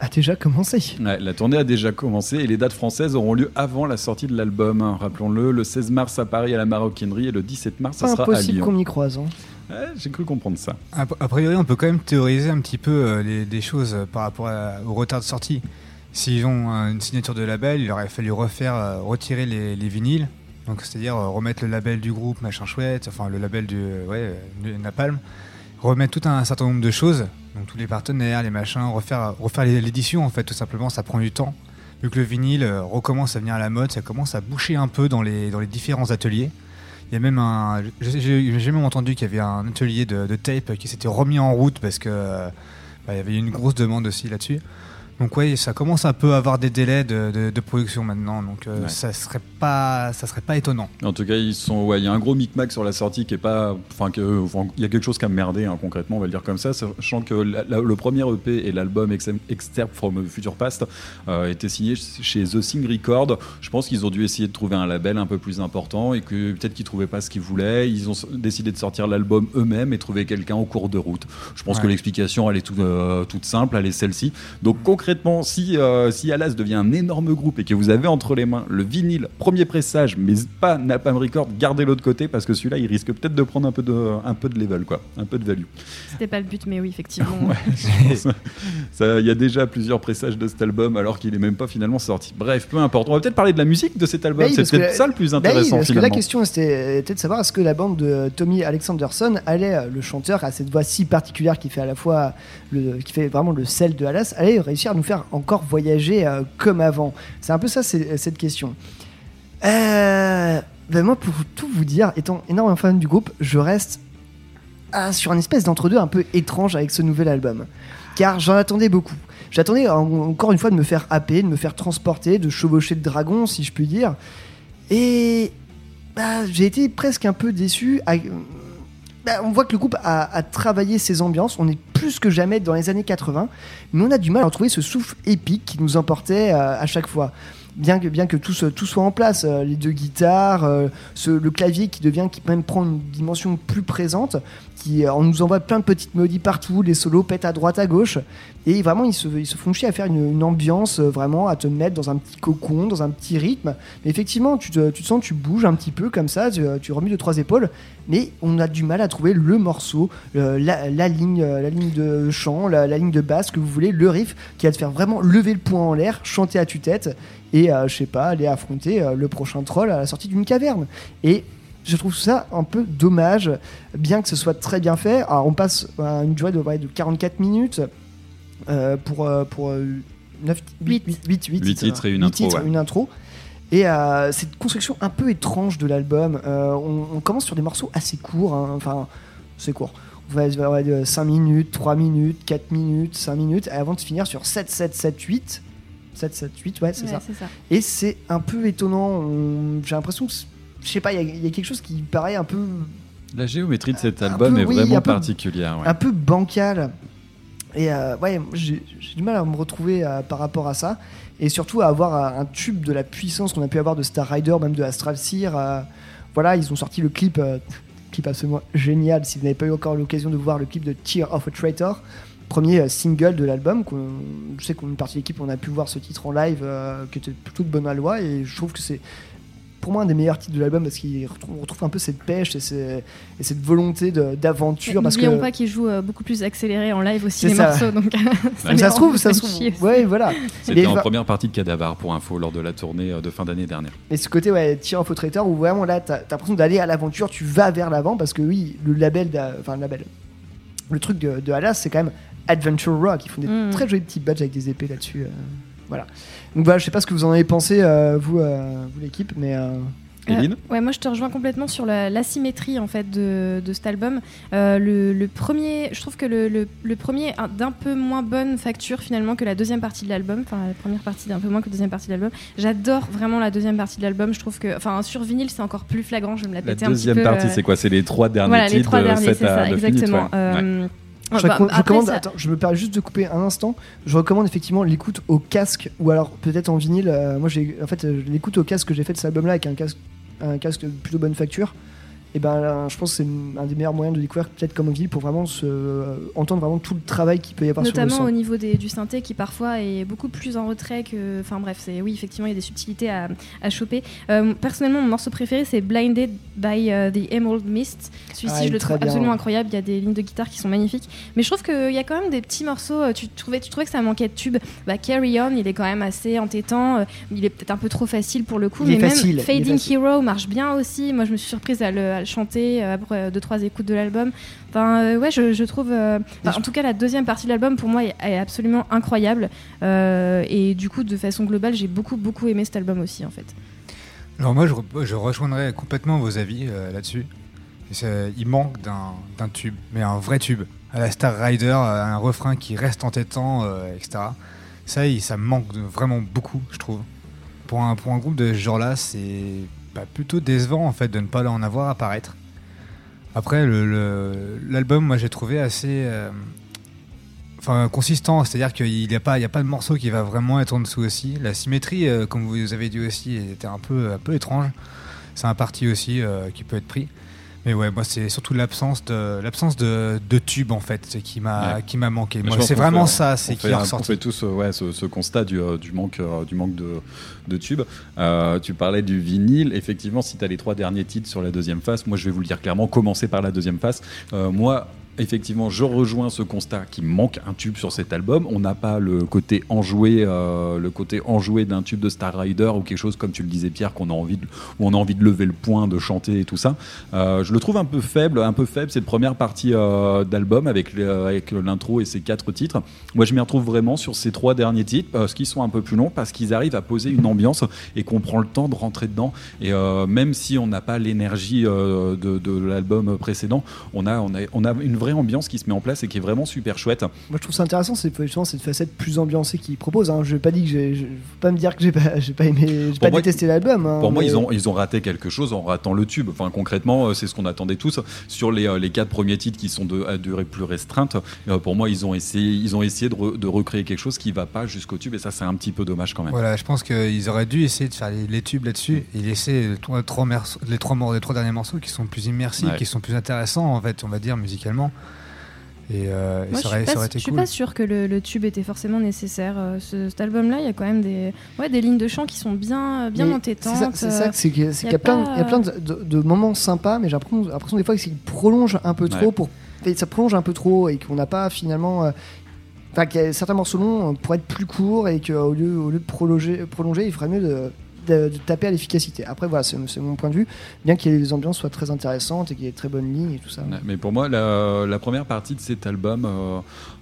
a déjà commencé. Ouais, la tournée a déjà commencé et les dates françaises auront lieu avant la sortie de l'album. Rappelons-le, le 16 mars à Paris à la Maroquinerie et le 17 mars, ça sera à impossible Lyon. qu'on y croise. hein. Ouais, J'ai cru comprendre ça. A, a priori, on peut quand même théoriser un petit peu euh, les- des choses euh, par rapport à- au retard de sortie. S'ils ont euh, une signature de label, il aurait fallu refaire, euh, retirer les, les vinyles, donc c'est-à-dire euh, remettre le label du groupe, machin chouette, enfin le label du euh, ouais, euh, du Napalm, remettre tout un, certain nombre de choses, donc tous les partenaires, les machins, refaire, l'édition en fait, tout simplement, ça prend du temps. Vu que le vinyle euh, recommence à venir à la mode, ça commence à boucher un peu dans les, différents ateliers. Il y a même un. J'ai même entendu qu'il y avait un atelier de, tape qui s'était remis en route parce que euh, bah, y avait une grosse demande aussi là-dessus. Donc ouais, ça commence un peu à avoir des délais de, de- de production maintenant, donc euh, Ouais. ça serait pas, ça serait pas étonnant. En tout cas, ils sont, ouais, il y a un gros micmac sur la sortie qui est pas, enfin, il y a quelque chose qui a merdé, hein, concrètement, on va le dire comme ça, sachant que la- la- le premier EP et l'album Ex- Excerpt from Future Past euh, étaient signés chez The Sing Record. Je pense qu'ils ont dû essayer de trouver un label un peu plus important et que peut-être qu'ils trouvaient pas ce qu'ils voulaient. Ils ont décidé de sortir l'album eux-mêmes et trouver quelqu'un au cours de route. Je pense Ouais. que l'explication, elle est tout, euh, toute simple, elle est celle-ci. Donc concrètement, si, euh, si Alas devient un énorme groupe et que vous avez entre les mains le vinyle, premier pressage, mais pas Napalm Record, gardez l'autre côté parce que celui-là, il risque peut-être de prendre un peu de, un peu de level, quoi, un peu de value. C'était pas le but, mais oui, effectivement. Ouais, Il y a déjà plusieurs pressages de cet album alors qu'il est même pas finalement sorti. Bref, peu importe. On va peut-être parler de la musique de cet album. Bah oui, C'est peut-être ça le plus bah oui, intéressant parce que la question c'était peut-être de savoir est-ce que la bande de Tommy Alexanderson allait, euh, le chanteur, à cette voix si particulière qui fait à la fois le, qui fait vraiment le sel de Alas, allait réussir à nous faire encore voyager euh, comme avant. C'est un peu ça c'est- cette question. Euh, ben moi pour tout vous dire, étant énormément fan du groupe, je reste ah, sur une espèce d'entre-deux un peu étrange avec ce nouvel album. Car j'en attendais beaucoup. j'attendais en- encore une fois de me faire happer, de me faire transporter, de chevaucher de dragon, si je puis dire. Et bah, j'ai été presque un peu déçu. Bah, on voit que le groupe a, travaillé ses ambiances. On est plus que jamais dans les années 80, mais on a du mal à retrouver ce souffle épique qui nous emportait euh, à chaque fois. Bien que, bien que tout, soit en place, euh, les deux guitares, euh, le clavier qui devient, qui même prend une dimension plus présente, qui, euh, on nous envoie plein de petites mélodies partout, les solos pètent à droite, à gauche, et vraiment ils se, ils se font chier à faire une, ambiance, vraiment à te mettre dans un petit cocon, dans un petit rythme. Mais effectivement, tu te, tu sens, tu bouges un petit peu comme ça, tu, remues de trois épaules, mais on a du mal à trouver le morceau, la, ligne, la ligne de chant, la, la ligne de basse que vous voulez, le riff qui va te faire vraiment lever le poing en l'air, chanter à tue-tête et euh, je sais pas, aller affronter euh, le prochain troll à la sortie d'une caverne. Et je trouve ça un peu dommage, bien que ce soit très bien fait. Alors, on passe à une durée de, ouais, de 44 minutes euh, pour, euh, pour 9, 8, 8, Huit titres et une intro, ouais. une intro. Et euh, cette construction un peu étrange de l'album, euh, on, on commence sur des morceaux assez courts, hein, enfin, c'est court. On va avoir 5 minutes, 3 minutes, 4 minutes, 5 minutes, avant de finir sur 7, 7, 7, 8. 7, 7, 8, ouais, c'est Ouais, ça. Et c'est un peu étonnant. on- J'ai l'impression que, je sais pas, il y, a- il y a quelque chose qui paraît un peu La géométrie de cet album peu, est oui, vraiment particulière. ouais. un peu bancal. Et euh, ouais, j'ai j'ai du mal à me retrouver euh, par rapport à ça. Et surtout à avoir euh, un tube de la puissance qu'on a pu avoir de Star Rider, même de Astral Seer. euh, voilà, ils ont sorti le clip, euh, clip absolument génial. Si vous n'avez pas eu encore l'occasion de voir le clip de Tear of a Traitor, premier euh, single de l'album. Je sais qu'une partie de l'équipe, on a pu voir ce titre en live, euh, qui était plutôt de bonne aloi. Et je trouve que c'est pour moi un des meilleurs titres de l'album parce qu'on retrouve, un peu cette pêche et, cette volonté d'aventure. N'oublions pas qu'il joue euh, beaucoup plus accéléré en live aussi C'est les ça. morceaux, donc ça, les se trouve, ça se trouve. Ouais, voilà. C'était en va- première partie de Cadavar pour info lors de la tournée euh, de fin d'année dernière. Et ce côté, ouais, tir info traiteur où vraiment là, t'as t'as l'impression d'aller à l'aventure, tu vas vers l'avant parce que oui, le label, enfin, le label, le truc de, de Alas, c'est quand même Adventure Rock. Ils font des Mhm. très jolis petits badges avec des épées là-dessus. euh, voilà. Donc voilà, je sais pas ce que vous en avez pensé, euh, vous, euh, vous l'équipe, mais. euh, Euh, ouais, moi je te rejoins complètement sur la- l'asymétrie en fait de, de cet album. Euh, le, le premier, je trouve que le, le- le premier d'un peu moins bonne facture finalement que la deuxième partie de l'album. Enfin, la première partie d'un peu moins que la deuxième partie de l'album. J'adore vraiment la deuxième partie de l'album. Je trouve que, enfin, sur vinyle c'est encore plus flagrant. Je vais me la La péter un petit deuxième peu. partie, euh, c'est quoi? C'est les trois derniers voilà, les titres trois de derniers, 7 c'est à ça, 9 exactement. minutes, ouais. Euh, Ouais. Je, bah, recommande- je après, recommande- ça- attends, je me permets juste de couper un instant. Je recommande effectivement l'écoute au casque ou alors peut-être en vinyle. Euh, moi, j'ai en fait euh, l'écoute au casque que j'ai fait de cet album-là avec un casque, un casque de plutôt bonne facture. Et ben, je pense que c'est un des meilleurs moyens de découvrir peut-être comme en vinyle pour vraiment se euh, entendre vraiment tout le travail qu'il peut y avoir sur le Notamment au niveau des- du synthé qui parfois est beaucoup plus en retrait que. Enfin bref, c'est oui, effectivement, il y a des subtilités à, à choper. Euh, personnellement, mon morceau préféré, c'est Blinded by euh, the Emerald Mist. Celui-ci, Ah, je le trouve bien, absolument ouais. incroyable. Il y a des lignes de guitare qui sont magnifiques. Mais je trouve qu'il y a quand même des petits morceaux. Tu trouvais, tu trouvais que ça manquait de tube. Bah, Carry On, il est quand même assez entêtant. Il est peut-être un peu trop facile pour le coup. Il est mais facile, même est Fading facile. Hero marche bien aussi. Moi, je me suis surprise à le, à le chanter euh, après euh, deux, trois écoutes de l'album. Enfin, euh, ouais, je, je trouve. en tout cas, la deuxième partie de l'album, pour moi, est, est absolument incroyable. Et du coup, de façon globale, j'ai beaucoup, beaucoup aimé cet album aussi, en fait. Alors moi, je, re- je rejoindrai complètement vos avis là-dessus. Il manque d'un tube, mais un vrai tube. À la Star Rider, un refrain qui reste entêtant, etc. Ça, ça me manque vraiment beaucoup, je trouve. Pour un, pour un groupe de ce genre-là, c'est bah, plutôt décevant en fait de ne pas en avoir apparaître. Après, le- le- l'album, moi, j'ai trouvé assez euh, consistant, c'est-à-dire qu'il n'y a, pas- pas de morceau qui va vraiment être en dessous aussi. La symétrie, euh, comme vous avez dit aussi, était un peu, un peu étrange. C'est un parti aussi euh, qui peut être pris. Mais ouais, moi, c'est surtout l'absence de, l'absence de, de tube, en fait, qui m'a Ouais. qui m'a manqué. Mais Moi, c'est vraiment fait- ça, c'est qui un- On fait tous ouais, ce, ce constat du, euh, du manque, euh, du manque de, de tubes. Euh, tu parlais du vinyle. Effectivement, si tu as les trois derniers titres sur la deuxième face, moi je vais vous le dire clairement, commencer par la deuxième face. Euh, moi, effectivement, je rejoins ce constat qui manque un tube sur cet album. On n'a pas le côté enjoué, euh, le côté enjoué d'un tube de Star Rider ou quelque chose comme tu le disais Pierre, qu'on a envie de, où on a envie de lever le point, de chanter et tout ça. Euh, je le trouve un peu faible, un peu faible cette première partie euh, d'album avec, l'intro et ces quatre titres. Moi, je m'y retrouve vraiment sur ces trois derniers titres parce qu'ils sont un peu plus longs, parce qu'ils arrivent à poser une ambiance et qu'on prend le temps de rentrer dedans. Et même si on n'a pas l'énergie de, de l'album précédent, on a, on, a, on a une vraie vraie ambiance qui se met en place et qui est vraiment super chouette. Moi, je trouve ça intéressant, c'est justement cette facette plus ambiancée qu'ils proposent. Hein. Je n'ai pas dit que j'ai. je- Faut pas me dire que j'ai pas, j'ai pas aimé. J'ai pas moi, détesté l'album. hein, Pour moi, ils ont, ils ont raté quelque chose en ratant le tube. Enfin, concrètement, euh, c'est ce qu'on attendait tous. Sur les, euh, les quatre premiers titres qui sont de, à durée plus restreinte, euh, pour moi, ils ont essayé, ils ont essayé de, re- de recréer quelque chose qui va pas jusqu'au tube. Et ça, c'est un petit peu dommage quand même. Voilà, je pense qu'ils auraient dû essayer de faire les, les tubes là-dessus et laisser les trois, trois morceaux- les, trois, mor- les trois derniers morceaux qui sont plus immersifs, Ouais. qui sont plus intéressants, en fait, on va dire, musicalement. Et, euh, et Moi, ça, je aurait, ça été je suis cool. pas sûre que le, le tube était forcément nécessaire. Euh, ce- cet album-là, il y a quand même des, ouais, des lignes de chant qui sont bien, bien Mais entêtantes. C'est ça, c'est ça, euh, c'est qu'il y a, c'est y qu'il y a plein, pas- il y a plein de, de- de moments sympas, mais j'ai l'impression des fois que c'est qu'il prolonge un peu trop Ouais. pour, et ça prolonge un peu trop et qu'on n'a pas finalement. euh, Enfin, qu'il y a certains morceaux longs euh, pour être plus courts et qu'au lieu, au lieu de prolonger, prolonger, il ferait mieux de, de- de taper à l'efficacité. Après, voilà, c'est mon point de vue. Bien que les ambiances soient très intéressantes et qu'il y ait de très bonnes lignes et tout ça. Ouais, Mais pour moi, la, la première partie de cet album, euh,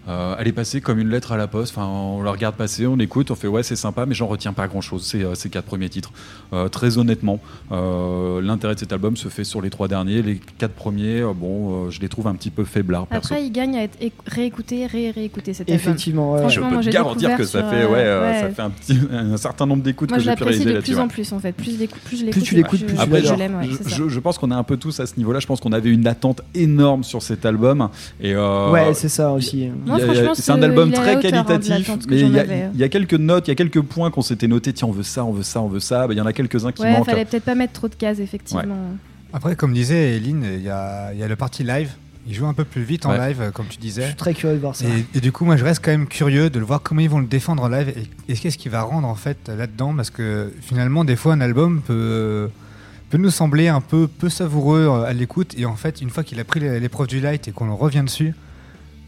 euh, elle est passée comme une lettre à la poste. Enfin, on la regarde passer, on écoute, on fait ouais, c'est sympa, mais j'en retiens pas grand-chose. Ces, euh, ces quatre premiers titres. Euh, très honnêtement, euh, l'intérêt de cet album se fait sur les trois derniers. Les quatre premiers, euh, bon, euh, je les trouve un petit peu faiblards. Perso. Après, il gagne à être éc- réécouté, ré réécouté cet album. Effectivement, ouais. je Franchement, peux moi, te j'ai garantir découvert que ça sur, fait, ouais, euh, ouais. ça fait un, petit, un certain nombre d'écoutes que j'ai pu réaliser de là-dessus. Plus en plus, en fait. Plus, je l'écoute- plus je l'écoute, tu l'écoutes, plus je- Après, je je, l'aime. ouais, je- pense qu'on est un peu tous à ce niveau-là. Je pense qu'on avait une attente énorme sur cet album. Et euh, Ouais, c'est ça aussi. C'est un album très hein, qualitatif, mais il y, a- y quelques notes, il y a quelques points qu'on s'était notés. Tiens, on veut ça, on veut ça, on veut ça. Bah, Il y en a quelques-uns qui Ouais, manquent. fallait peut-être pas mettre trop de cases, effectivement. Après, comme disait Eline, il y y a le parti live. Il joue un peu plus vite en Ouais. live, euh, comme tu disais. Je suis très curieux de voir ça. Et, et du coup, moi, je reste quand même curieux de le voir comment ils vont le défendre en live et, et qu'est-ce qu'il va rendre en fait là-dedans, parce que finalement, des fois, un album peut peut nous sembler un peu peu savoureux euh, à l'écoute, et en fait, une fois qu'il a pris l'é- l'épreuve du light et qu'on revient dessus.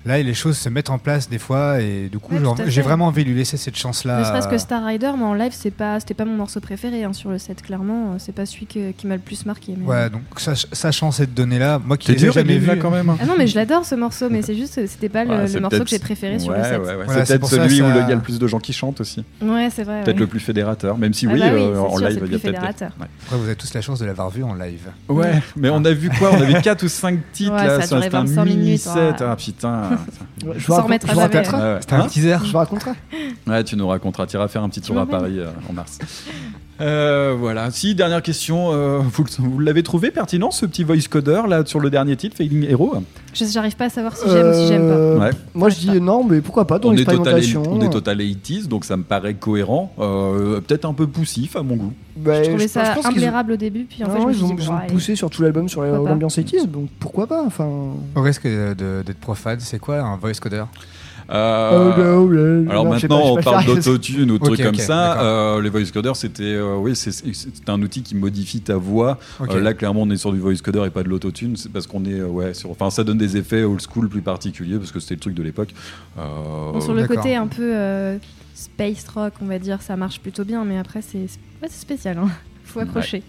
Là, les choses se mettent en place des fois, et du coup, Ouais, j'ai vraiment envie de lui laisser cette chance-là. Ne serait-ce que Star Rider, mais en live, c'est pas, c'était pas mon morceau préféré hein, sur le set, clairement. Euh, C'est pas celui que- qui m'a le plus marqué. mais- Ouais, donc sach- sachant cette donnée-là, moi qui T'es les ai dur, jamais Eline, là, quand même. Ah non, mais je l'adore ce morceau, mais c'est juste, c'était pas le, Ouais, le c'est morceau que j'ai préféré sur le set. ouais, ouais. Voilà, c'est peut-être ça, celui où il y a le plus de gens qui chantent aussi. Ouais, c'est vrai. Peut-être ouais. le plus fédérateur, même si Ah oui, bah oui, euh, en sûr, live, il y a le plus peut-être. Après, vous avez tous la chance de l'avoir vu en live. Ouais, mais on a vu quoi? On a vu 4 ou 5 titres là, ça a sur duré c'était un 25 minutes, mini-set. Ah putain. Je vous raconte- remettre je raconterai. C'était un Hein teaser. Je vous raconterai. Ouais, tu nous raconteras. Tu iras faire un petit tour à. Paris euh, en mars. Euh, voilà. Si, dernière question. euh, vous l'avez trouvé pertinent ce petit voice coder là sur le dernier titre, Failing Hero? Je- J'arrive pas à savoir si j'aime ou si j'aime pas. Euh, Ouais. Moi, je dis non, mais pourquoi pas dans on est, total, l'expérimentation. on est total 80s, donc ça me paraît cohérent. Euh, Peut-être un peu poussif à mon goût. Bah, Je trouvais je ça pense qu'ils ont- imblairable au début, puis en fait, Non, je me ils suis ont, dit, ils ont poussé sur tout l'album sur Pourquoi pas. l'ambiance 80s, donc pourquoi pas enfin... Au risque de- de- d'être profane, c'est quoi un voice coder? Euh, Oh, alors non, maintenant, pas, on parle d'autotune ou de trucs comme ça. Euh, les voice coders, c'était euh, oui, c'est un outil qui modifie ta voix. Euh, là, clairement, on est sur du voice coder et pas de l'autotune. C'est parce qu'on est euh, ouais, sur. Enfin, ça donne des effets old school plus particuliers parce que c'était le truc de l'époque. Euh, Bon, sur le côté un peu euh, space rock, on va dire, ça marche plutôt bien, mais après, c'est ouais, spécial. Hein. Faut accrocher.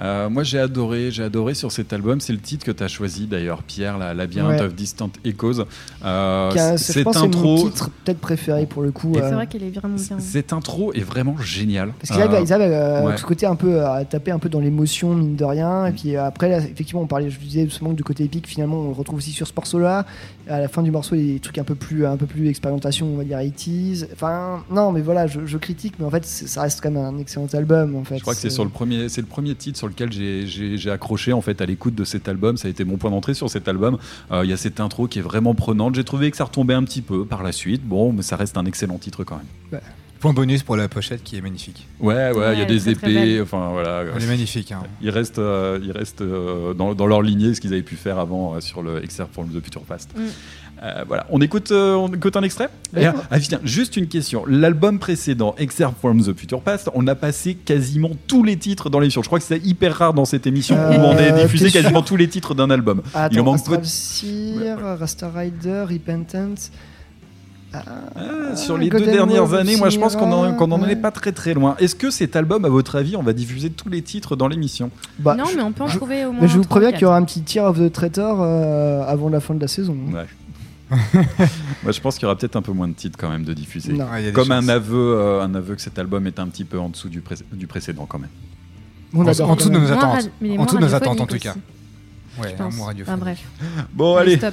Euh, moi, j'ai adoré, j'ai adoré sur cet album. C'est le titre que tu as choisi d'ailleurs, Pierre, la Labyrinthe Ouais. of Distant Echoes. Euh, c'est- cette que mon intro, titre peut-être préféré pour le coup. C'est euh, vrai qu'elle est vraiment bien. cette intro est vraiment géniale. Parce qu'ils arrivent, Euh, ils ouais. ce côté un peu à taper un peu dans l'émotion mine de rien et puis après là, effectivement on parlait je vous disais ce manque du côté épique finalement on le retrouve aussi sur ce morceau là à la fin du morceau il y a des trucs un peu plus un peu plus expérimentation on va dire 80s enfin non mais voilà je, je critique mais en fait ça reste quand même un excellent album en fait Je crois que c'est sur le premier, c'est le premier titre sur lequel j'ai- accroché en fait à l'écoute de cet album. Ça a été mon point d'entrée sur cet album. Euh, Il y a cette intro qui est vraiment prenante. J'ai trouvé que ça retombait un petit peu par la suite. Bon, mais ça reste un excellent titre quand même. Point bonus pour la pochette qui est magnifique. Ouais, ouais, il Ouais, y a des épées. Enfin voilà. Elle est magnifique. hein. Ils restent, euh, ils restent euh, dans, dans leur lignée ce qu'ils avaient pu faire avant euh, sur le Excerpt from the Future Past. Mm. Euh, voilà, on écoute, euh, on écoute un extrait Et, D'accord. ah, tiens, Juste une question. L'album précédent, Excerpt from the Future Past, on a passé quasiment tous les titres dans l'émission. Je crois que c'est hyper rare dans cette émission où on a Euh, diffusé quasiment tous les titres d'un album. Attends, Il en manque Astral peu- Seer, Rasta Rider, Repentance ah, Ah, sur les deux dernières années, moi je pense qu'on en, qu'on en ouais. est pas très très loin. Est-ce que cet album, à votre avis, on va diffuser tous les titres dans l'émission? Bah, non, je- mais on peut en je- trouver au moins. mais je vous préviens qu'il y aura un petit Tear of the Traitor euh, avant la fin de la saison Ouais. Moi, je pense qu'il y aura peut-être un peu moins de titres quand même de diffuser. Comme un aveu, euh, un aveu que cet album est un petit peu en dessous du, précédent quand même. On en, en dessous de nos attentes. En dessous de nos attentes en tout cas. Ouais, un. Enfin, bref. Bon, allez.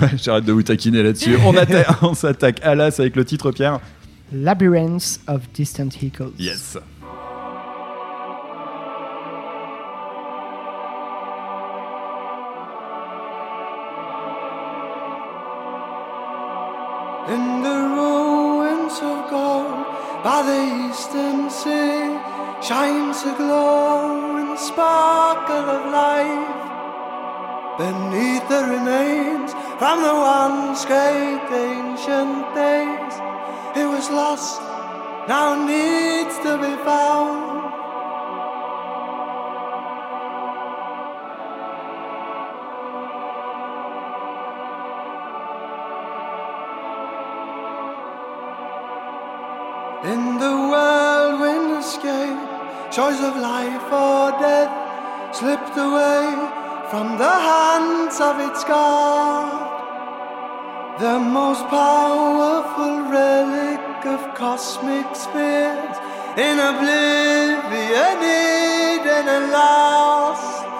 Ouais, J'arrête de vous taquiner là-dessus. On, on s'attaque à l'as avec le titre, Pierre. Labyrinth of Distant Echoes. Yes. by the eastern sea shines a glow and sparkle of life beneath the remains from the once great ancient days. It was lost, now needs to be found. choice of life or death, slipped away from the hands of its God. The most powerful relic of cosmic spheres, in oblivion, hidden and lost.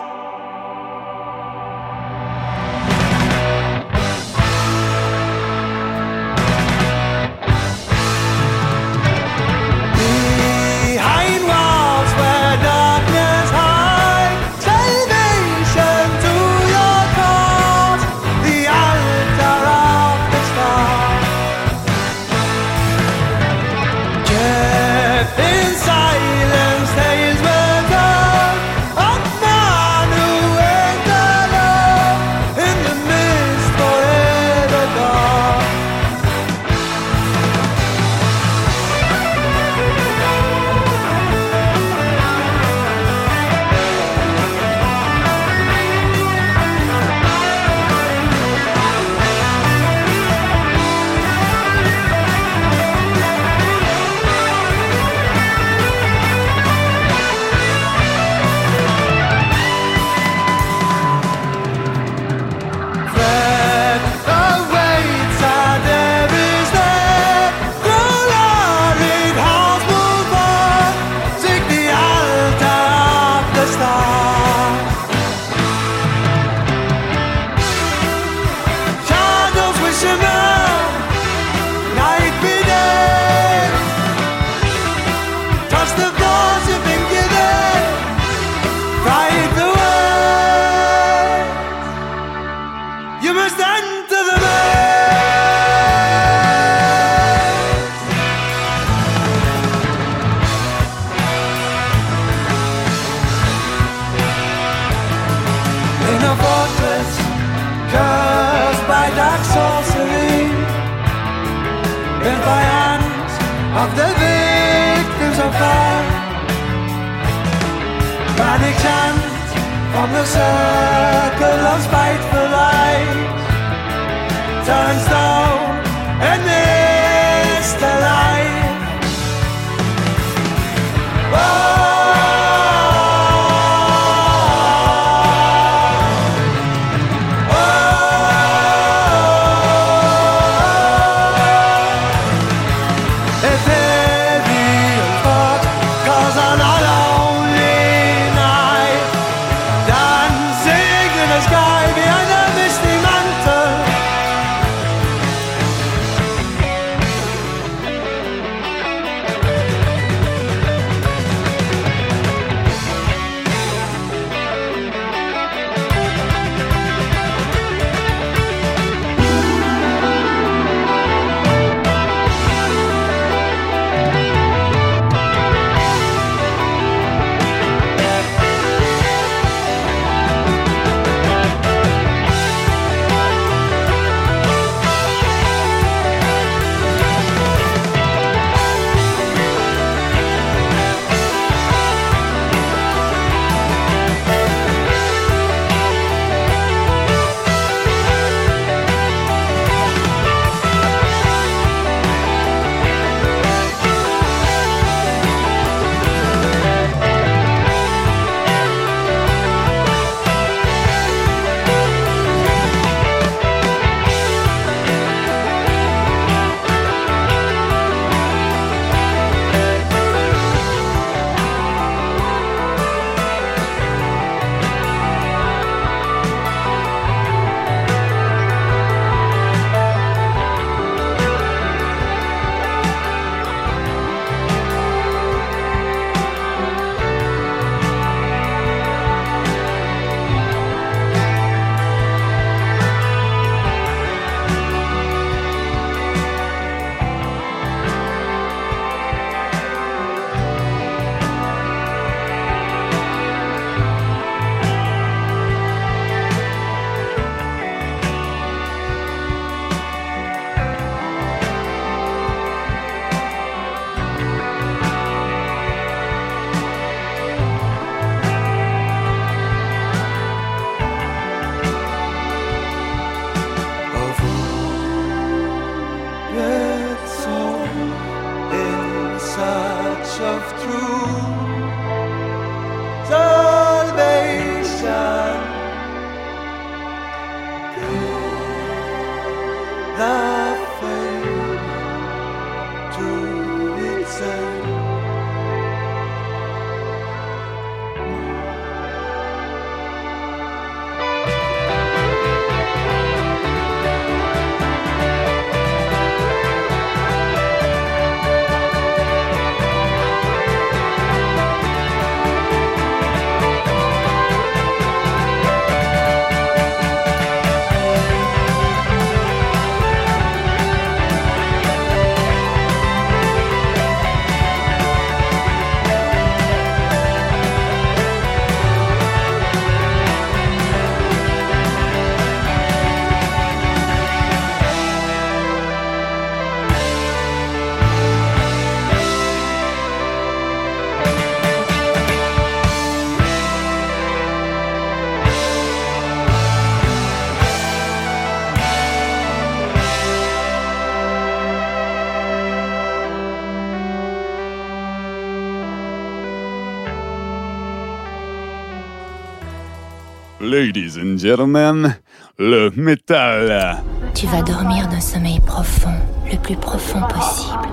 Ladies and gentlemen, le métal. Tu vas dormir d'un sommeil profond, le plus profond possible.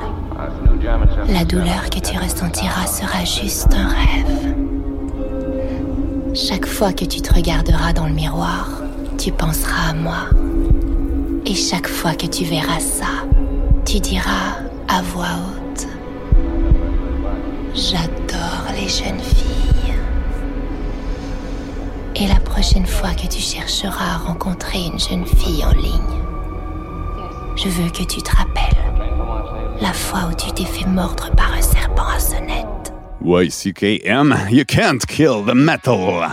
La douleur que tu ressentiras sera juste un rêve. Chaque fois que tu te regarderas dans le miroir, tu penseras à moi. Et chaque fois que tu verras ça, tu diras à voix haute, J'adore les jeunes filles. Et la prochaine fois que tu chercheras à rencontrer une jeune fille en ligne, je veux que tu te rappelles la fois où tu t'es fait mordre par un serpent à sonnette. YCKM, you can't kill the metal.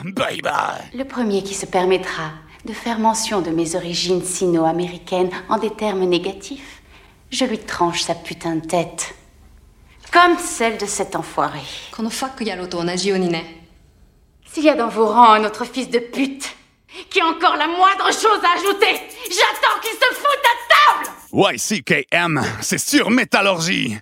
baby! Le premier qui se permettra de faire mention de mes origines sino-américaines en des termes négatifs, je lui tranche sa putain de tête. Comme celle de cet enfoiré. S'il y a dans vos rangs un autre fils de pute qui a encore la moindre chose à ajouter, j'attends qu'il se foute à table YCKM, c'est sur métallurgie!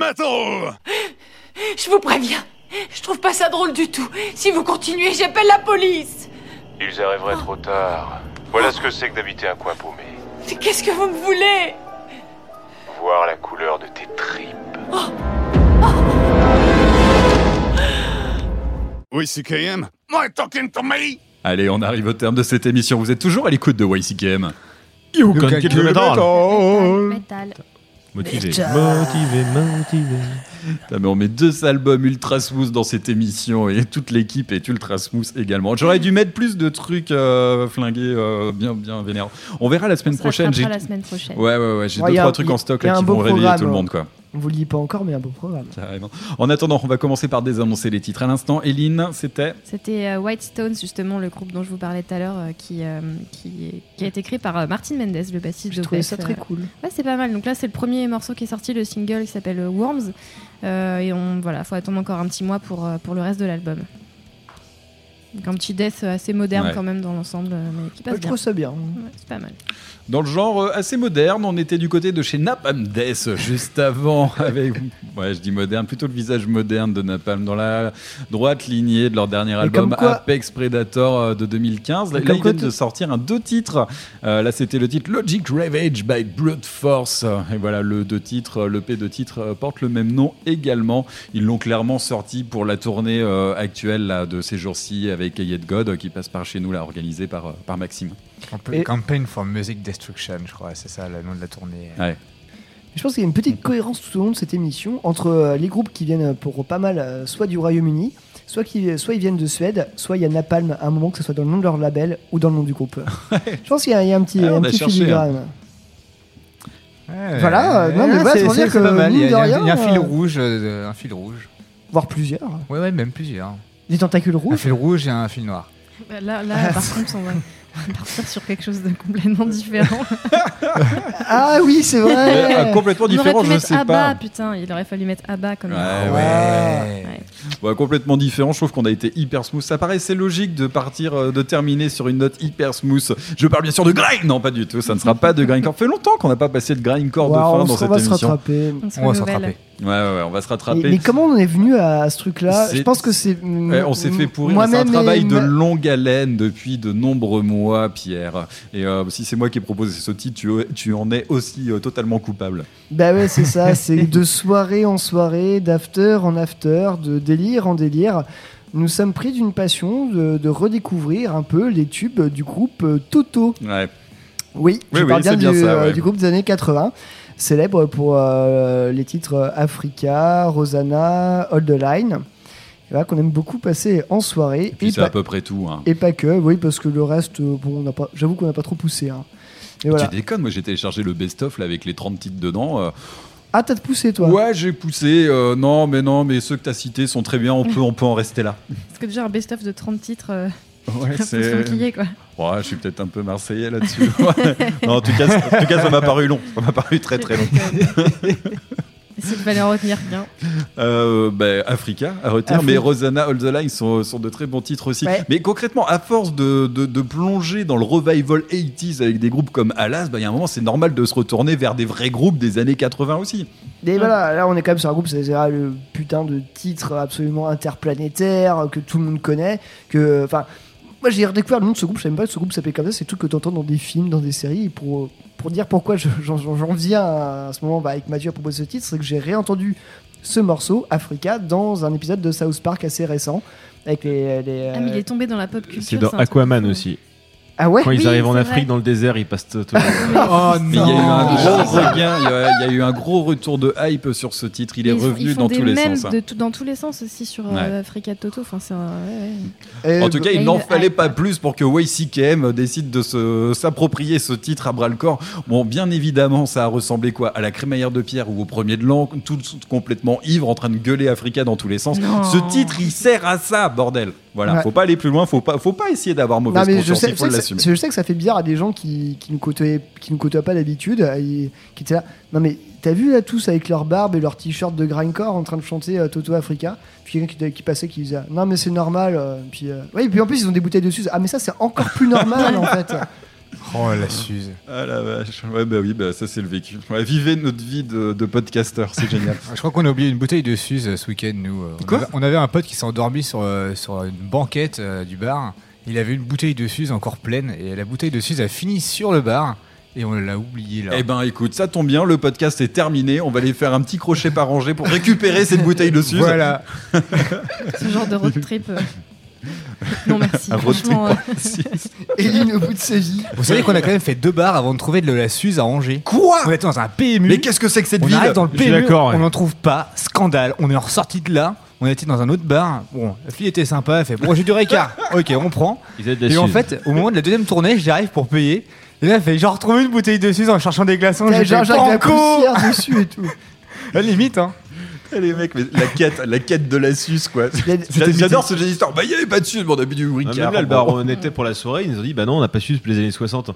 Metal! Je vous préviens, je trouve pas ça drôle du tout. Si vous continuez, j'appelle la police. Ils arriveraient trop tard. Voilà ce que c'est que d'habiter un coin paumé. Mais Qu'est-ce que vous me voulez? Voir la couleur de tes tripes. YCKM, why talking to me? Allez, on arrive au terme de cette émission. Vous êtes toujours à l'écoute de YCKM. You can kill the metal. Metal. Motivé. Motivé, motivé. Putain, mais on met deux albums ultra smooth dans cette émission et toute l'équipe est ultra smooth également. J'aurais dû mettre plus de trucs euh, flingués euh, bien, bien vénères. On verra la semaine On prochaine. la semaine prochaine. Ouais, ouais, ouais. J'ai Ouais, deux, trois trucs en stock là, qui vont réveiller tout le monde, quoi. On vous le dit pas encore, mais un beau programme. Carrément. En attendant, on va commencer par désannoncer les titres. À l'instant, Eline, c'était. C'était euh, White Stones, justement, le groupe dont je vous parlais tout à l'heure, euh, qui, euh, qui, qui a été créé par Martin Mendes, le bassiste de trouvé ça très cool. Ouais, c'est pas mal. Donc là, c'est le premier morceau qui est sorti, le single qui s'appelle Worms. Euh, et on, voilà, faut attendre encore un petit mois pour, pour le reste de l'album. Donc un petit death assez moderne Ouais. quand même dans l'ensemble, euh, mais qui passe Ouais, je bien. trouve ça bien. Ouais, c'est pas mal. Dans le genre euh, assez moderne, on était du côté de chez Napalm Death juste avant, avec, ouais, je dis moderne, plutôt le visage moderne de Napalm, dans la droite lignée de leur dernier album quoi- Apex Predator euh, de 2015. Là, là, ils viennent de sortir un deux titres. Euh, là, c'était le titre Logic Ravage by Brute Force. Et voilà, le deux titres, le P de titre porte le même nom également. Ils l'ont clairement sorti pour la tournée euh, actuelle là, de ces jours-ci avec Yet God euh, qui passe par chez nous, là, organisée par, euh, par Maxime. Et- Campaign for Music Destruction, je crois, c'est ça le nom de la tournée. Ouais. Je pense qu'il y a une petite cohérence tout au long de cette émission entre euh, les groupes qui viennent pour pas mal, soit du Royaume-Uni, soit, qui, soit ils viennent de Suède, soit il y a Napalm à un moment, que ce soit dans le nom de leur label ou dans le nom du groupe. Je pense qu'il y, a- il y a un petit, on un petit cherché, filigrane. Ouais, Voilà, euh, non, mais ouais, voilà, c'est- pas mal. Il y a, il y a un- il y a un rien, fil rouge, euh, un fil rouge. Voire plusieurs. Ouais, ouais, même plusieurs. Des tentacules Un rouges. fil rouge et un fil noir. Bah, Là, là par contre, on va partir sur quelque chose de complètement différent. Ah oui, c'est vrai. Ah, complètement On différent, pu je mettre sais Abba, pas. putain, il aurait fallu mettre Abba comme ouais. Ouais. Ouais, complètement différent. Je trouve qu'on a été hyper smooth. Ça paraissait logique de partir, euh, de terminer sur une note hyper smooth. Je parle bien sûr de grind. Non, pas du tout. Ça ne sera pas de grindcore. Ça fait longtemps qu'on n'a pas passé de grindcore de fin on dans se- on cette va se émission. rattraper. On On va se rattraper. Ouais, ouais, ouais, on va se rattraper. Mais, mais comment on est venu à, ce truc-là? Je pense que c'est. Ouais, on s'est fait pourrir. C'est un travail de longue haleine depuis de nombreux mois, Pierre. Et euh, si c'est moi qui ai proposé ce titre, tu, tu en es aussi euh, totalement coupable. Bah ouais, c'est ça, c'est de soirée en soirée, d'after en after, de délire en délire. Nous sommes pris d'une passion de, de redécouvrir un peu les tubes du groupe euh, Toto. Ouais. Oui, je Oui, parle oui, bien, du, ça, euh, ouais. du groupe des années 80, célèbre pour euh, les titres Africa, Rosanna, Hold the Line. Qu'on aime beaucoup passer en soirée. Et puis et, c'est à peu près tout. hein. et pas que, oui, parce que le reste, bon, on n'a pas, j'avoue qu'on n'a pas trop poussé. hein. Et voilà. Tu déconnes, moi j'ai téléchargé le best-of avec les 30 titres dedans. euh, Ah, t'as poussé toi? Ouais, j'ai poussé. euh, non, mais non, mais ceux que t'as cités sont très bien. On peut, on peut en rester là. Parce que déjà, un best-of de 30 titres, euh, Ouais, c'est. quoi. Ouais, je suis peut-être un peu marseillais là-dessus. Non, en tout cas, en tout cas, ça m'a paru long. Ça m'a paru très très long. S'il fallait en retenir bien. Euh, bah, Africa à retenir, Afrique. mais Rosanna, All the Line sont, sont de très bons titres aussi. Ouais. Mais concrètement, à force de, de, de plonger dans le revival 80s avec des groupes comme Alas, bah, il y a un moment, c'est normal de se retourner vers des vrais groupes des années 80 aussi. Et voilà, là on est quand même sur un groupe, c'est le putain de titre absolument interplanétaire que tout le monde connaît. Que, enfin, moi j'ai redécouvert le nom de ce groupe, je savais même pas que ce groupe s'appelait comme ça, c'est tout que tu entends dans des films, dans des séries. Et pour, pour dire pourquoi je- j'en j'en viens à, à ce moment bah, avec Mathieu à propos de ce titre, c'est que j'ai réentendu ce morceau, Africa, dans un épisode de South Park assez récent. Avec les, les, Ah, mais il euh, est tombé dans la pop culture. C'est dans Aquaman aussi. Ah ouais Quand ils Oui, arrivent en Afrique, vrai. dans le désert, ils passent tout. tout- Oh Mais il y a eu un non gros regain, il y, a, il y a eu un gros retour de hype sur ce titre. Il est Ils revenu ils dans tous les sens. hein. de tout- dans tous les sens aussi sur euh, Ouais. Africa Toto. Enfin, c'est un- ouais, ouais. euh, En tout cas, Il n'en fallait hype. pas plus pour que YCKM décide de s'approprier ce titre à bras le corps. Bon, bien évidemment, ça a ressemblé quoi? À la crémaillère de pierre ou au premier de l'an, tout complètement ivre, en train de gueuler Africa dans tous les sens. Non. Ce titre, il sert à ça, bordel. Voilà, Ouais. faut pas aller plus loin, faut pas, faut pas essayer d'avoir Non mauvaise mais je conscience, sais, il je, faut sais que l'assumer. ça, je sais que ça fait bizarre à des gens qui, qui nous côtoient qui nous côtoient pas d'habitude et qui étaient là. Non mais t'as vu là tous avec leur barbe et leur t-shirt de grindcore en train de chanter euh, Toto Africa? Puis quelqu'un qui, qui passait qui disait non mais c'est normal. euh, puis euh, ouais, et puis en plus ils ont des bouteilles de suze. Ah mais ça c'est encore plus normal en fait. Oh la Suze. Ah la vache. Ouais, bah oui, bah ça c'est le vécu. Ouais, vivez notre vie de, de podcasteur, c'est génial. Je crois qu'on a oublié une bouteille de Suze euh, ce week-end, nous. euh. On Quoi avait- on avait un pote qui s'est endormi sur, euh, sur une banquette euh, du bar. Il avait une bouteille de Suze encore pleine et la bouteille de Suze a fini sur le bar et on l'a oublié là. Eh ben écoute, ça tombe bien, le podcast est terminé. On va aller faire un petit crochet par rangée pour récupérer cette bouteille de Suze. Voilà. Ce genre de road trip. Non, merci. Franchement, euh, Eline au bout de sa vie. Vous savez qu'on a quand même fait deux bars avant de trouver de la Suze à Angers. Quoi On était dans un PMU. Mais qu'est-ce que c'est que cette on ville arrive dans le Je suis PMU, d'accord, ouais. on n'en trouve pas. Scandale. On est ressorti de là. On était dans un autre bar. Bon, la fille était sympa. Elle fait Bon, j'ai du Ricard. ok, on prend. Ils avaient de la Et en Suze. fait, au moment de la deuxième tournée, j'arrive pour payer. Et là, elle fait J'ai retrouvé une bouteille de Suze en cherchant des glaçons. J'ai genre fait Jacques la Banco poussière dessus et tout. À la limite, hein. Eh, les mecs, mais la quête, la quête de la suce, quoi. C'était J'adore ce genre d'histoire. Bah, il n'y avait pas de suce, mais on a bu du Ah, Ricard. Même là, le bar où on était pour la soirée, ils nous ont dit Bah non, on n'a pas su les années 60.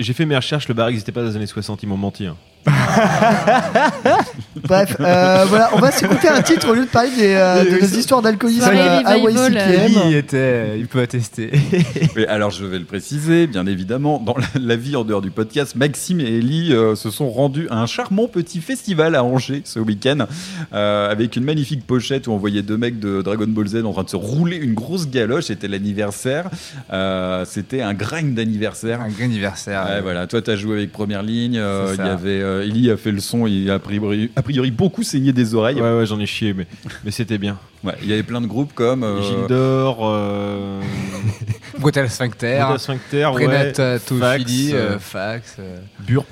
J'ai fait mes recherches, le bar n'existait pas dans les années 60, ils m'ont menti. hein. Bref, euh, voilà, on va s'écouter un titre au lieu de parler des, euh, de nos histoires d'alcoolisme euh, à YCKM. Était, il peut attester. Oui, alors je vais le préciser, bien évidemment, dans la, la vie en dehors du podcast, Maxime et Ellie euh, se sont rendus à un charmant petit festival à Angers ce week-end, euh, avec une magnifique pochette où on voyait deux mecs de Dragon Ball Z en train de se rouler une grosse galoche. C'était l'anniversaire, Euh, c'était un grind d'anniversaire. Un grand anniversaire. Ouais, voilà, toi tu as joué avec première ligne, euh, il y avait euh, Ellie a fait le son, il a a priori, a priori beaucoup saigné des oreilles. Ouais, ouais, j'en ai chié, mais, mais c'était bien. Ouais, il y avait plein de groupes comme euh, Gildor, euh... Brutal Sphincter. Brutal Sphincter, ouais. Prenata Fax, euh, euh, Fax. euh, Burp.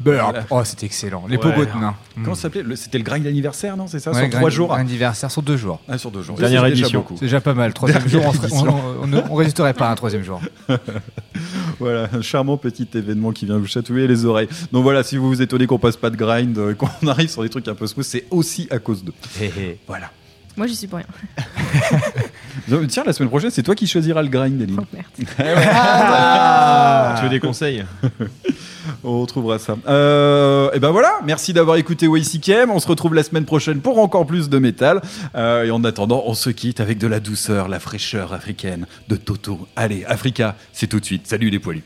Burp. Voilà. Oh, c'était excellent. Les Ouais. pogos de nains. Comment ça s'appelait Le- C'était le grind d'anniversaire, non C'est ça Ouais, Sur trois jours anniversaire sur deux jours. Ah, sur deux jours. Dernière édition. C'est déjà pas mal. Troisième Dernière jour, on, on- on résisterait pas à un troisième jour. Voilà, un charmant petit événement qui vient vous chatouiller les oreilles. Donc voilà, si vous vous étonnez qu'on passe pas de grind, euh, qu'on arrive sur des trucs un peu smooth, c'est aussi à cause d'eux. Voilà. Moi, j'y suis pour rien. Donc, Tiens, la semaine prochaine, c'est toi qui choisiras le grind, Eline. Oh, merde. Eh ouais. Ah, tu veux des conseils On trouvera ça. Euh, et ben voilà, merci d'avoir écouté WCKM. On se retrouve la semaine prochaine pour encore plus de métal. Euh, et en attendant, on se quitte avec de la douceur, la fraîcheur africaine de Toto. Allez, Africa, c'est tout de suite. Salut les poilus.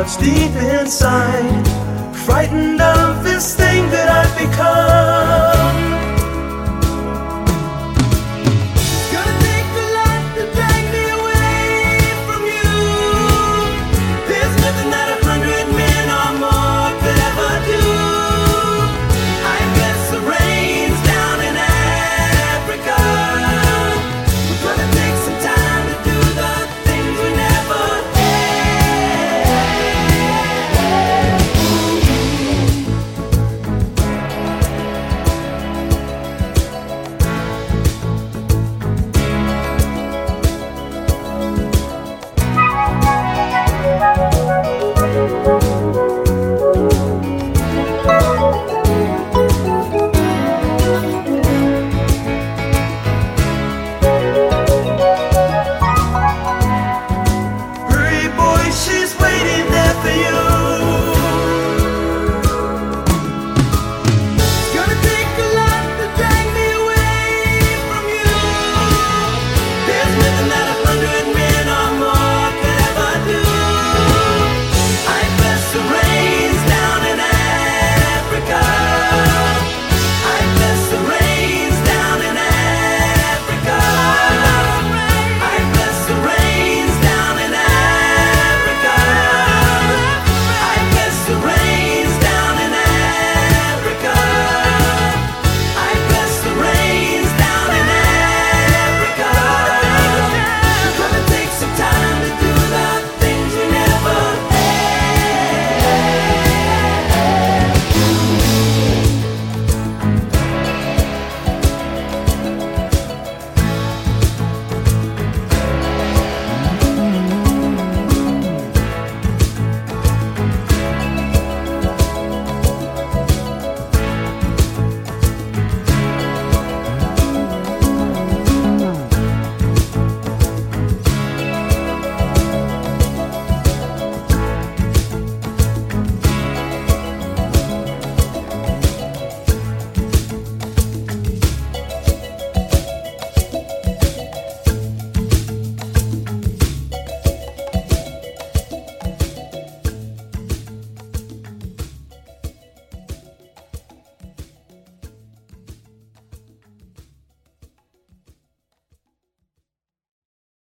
What's deep inside, frightened of this thing that I've become.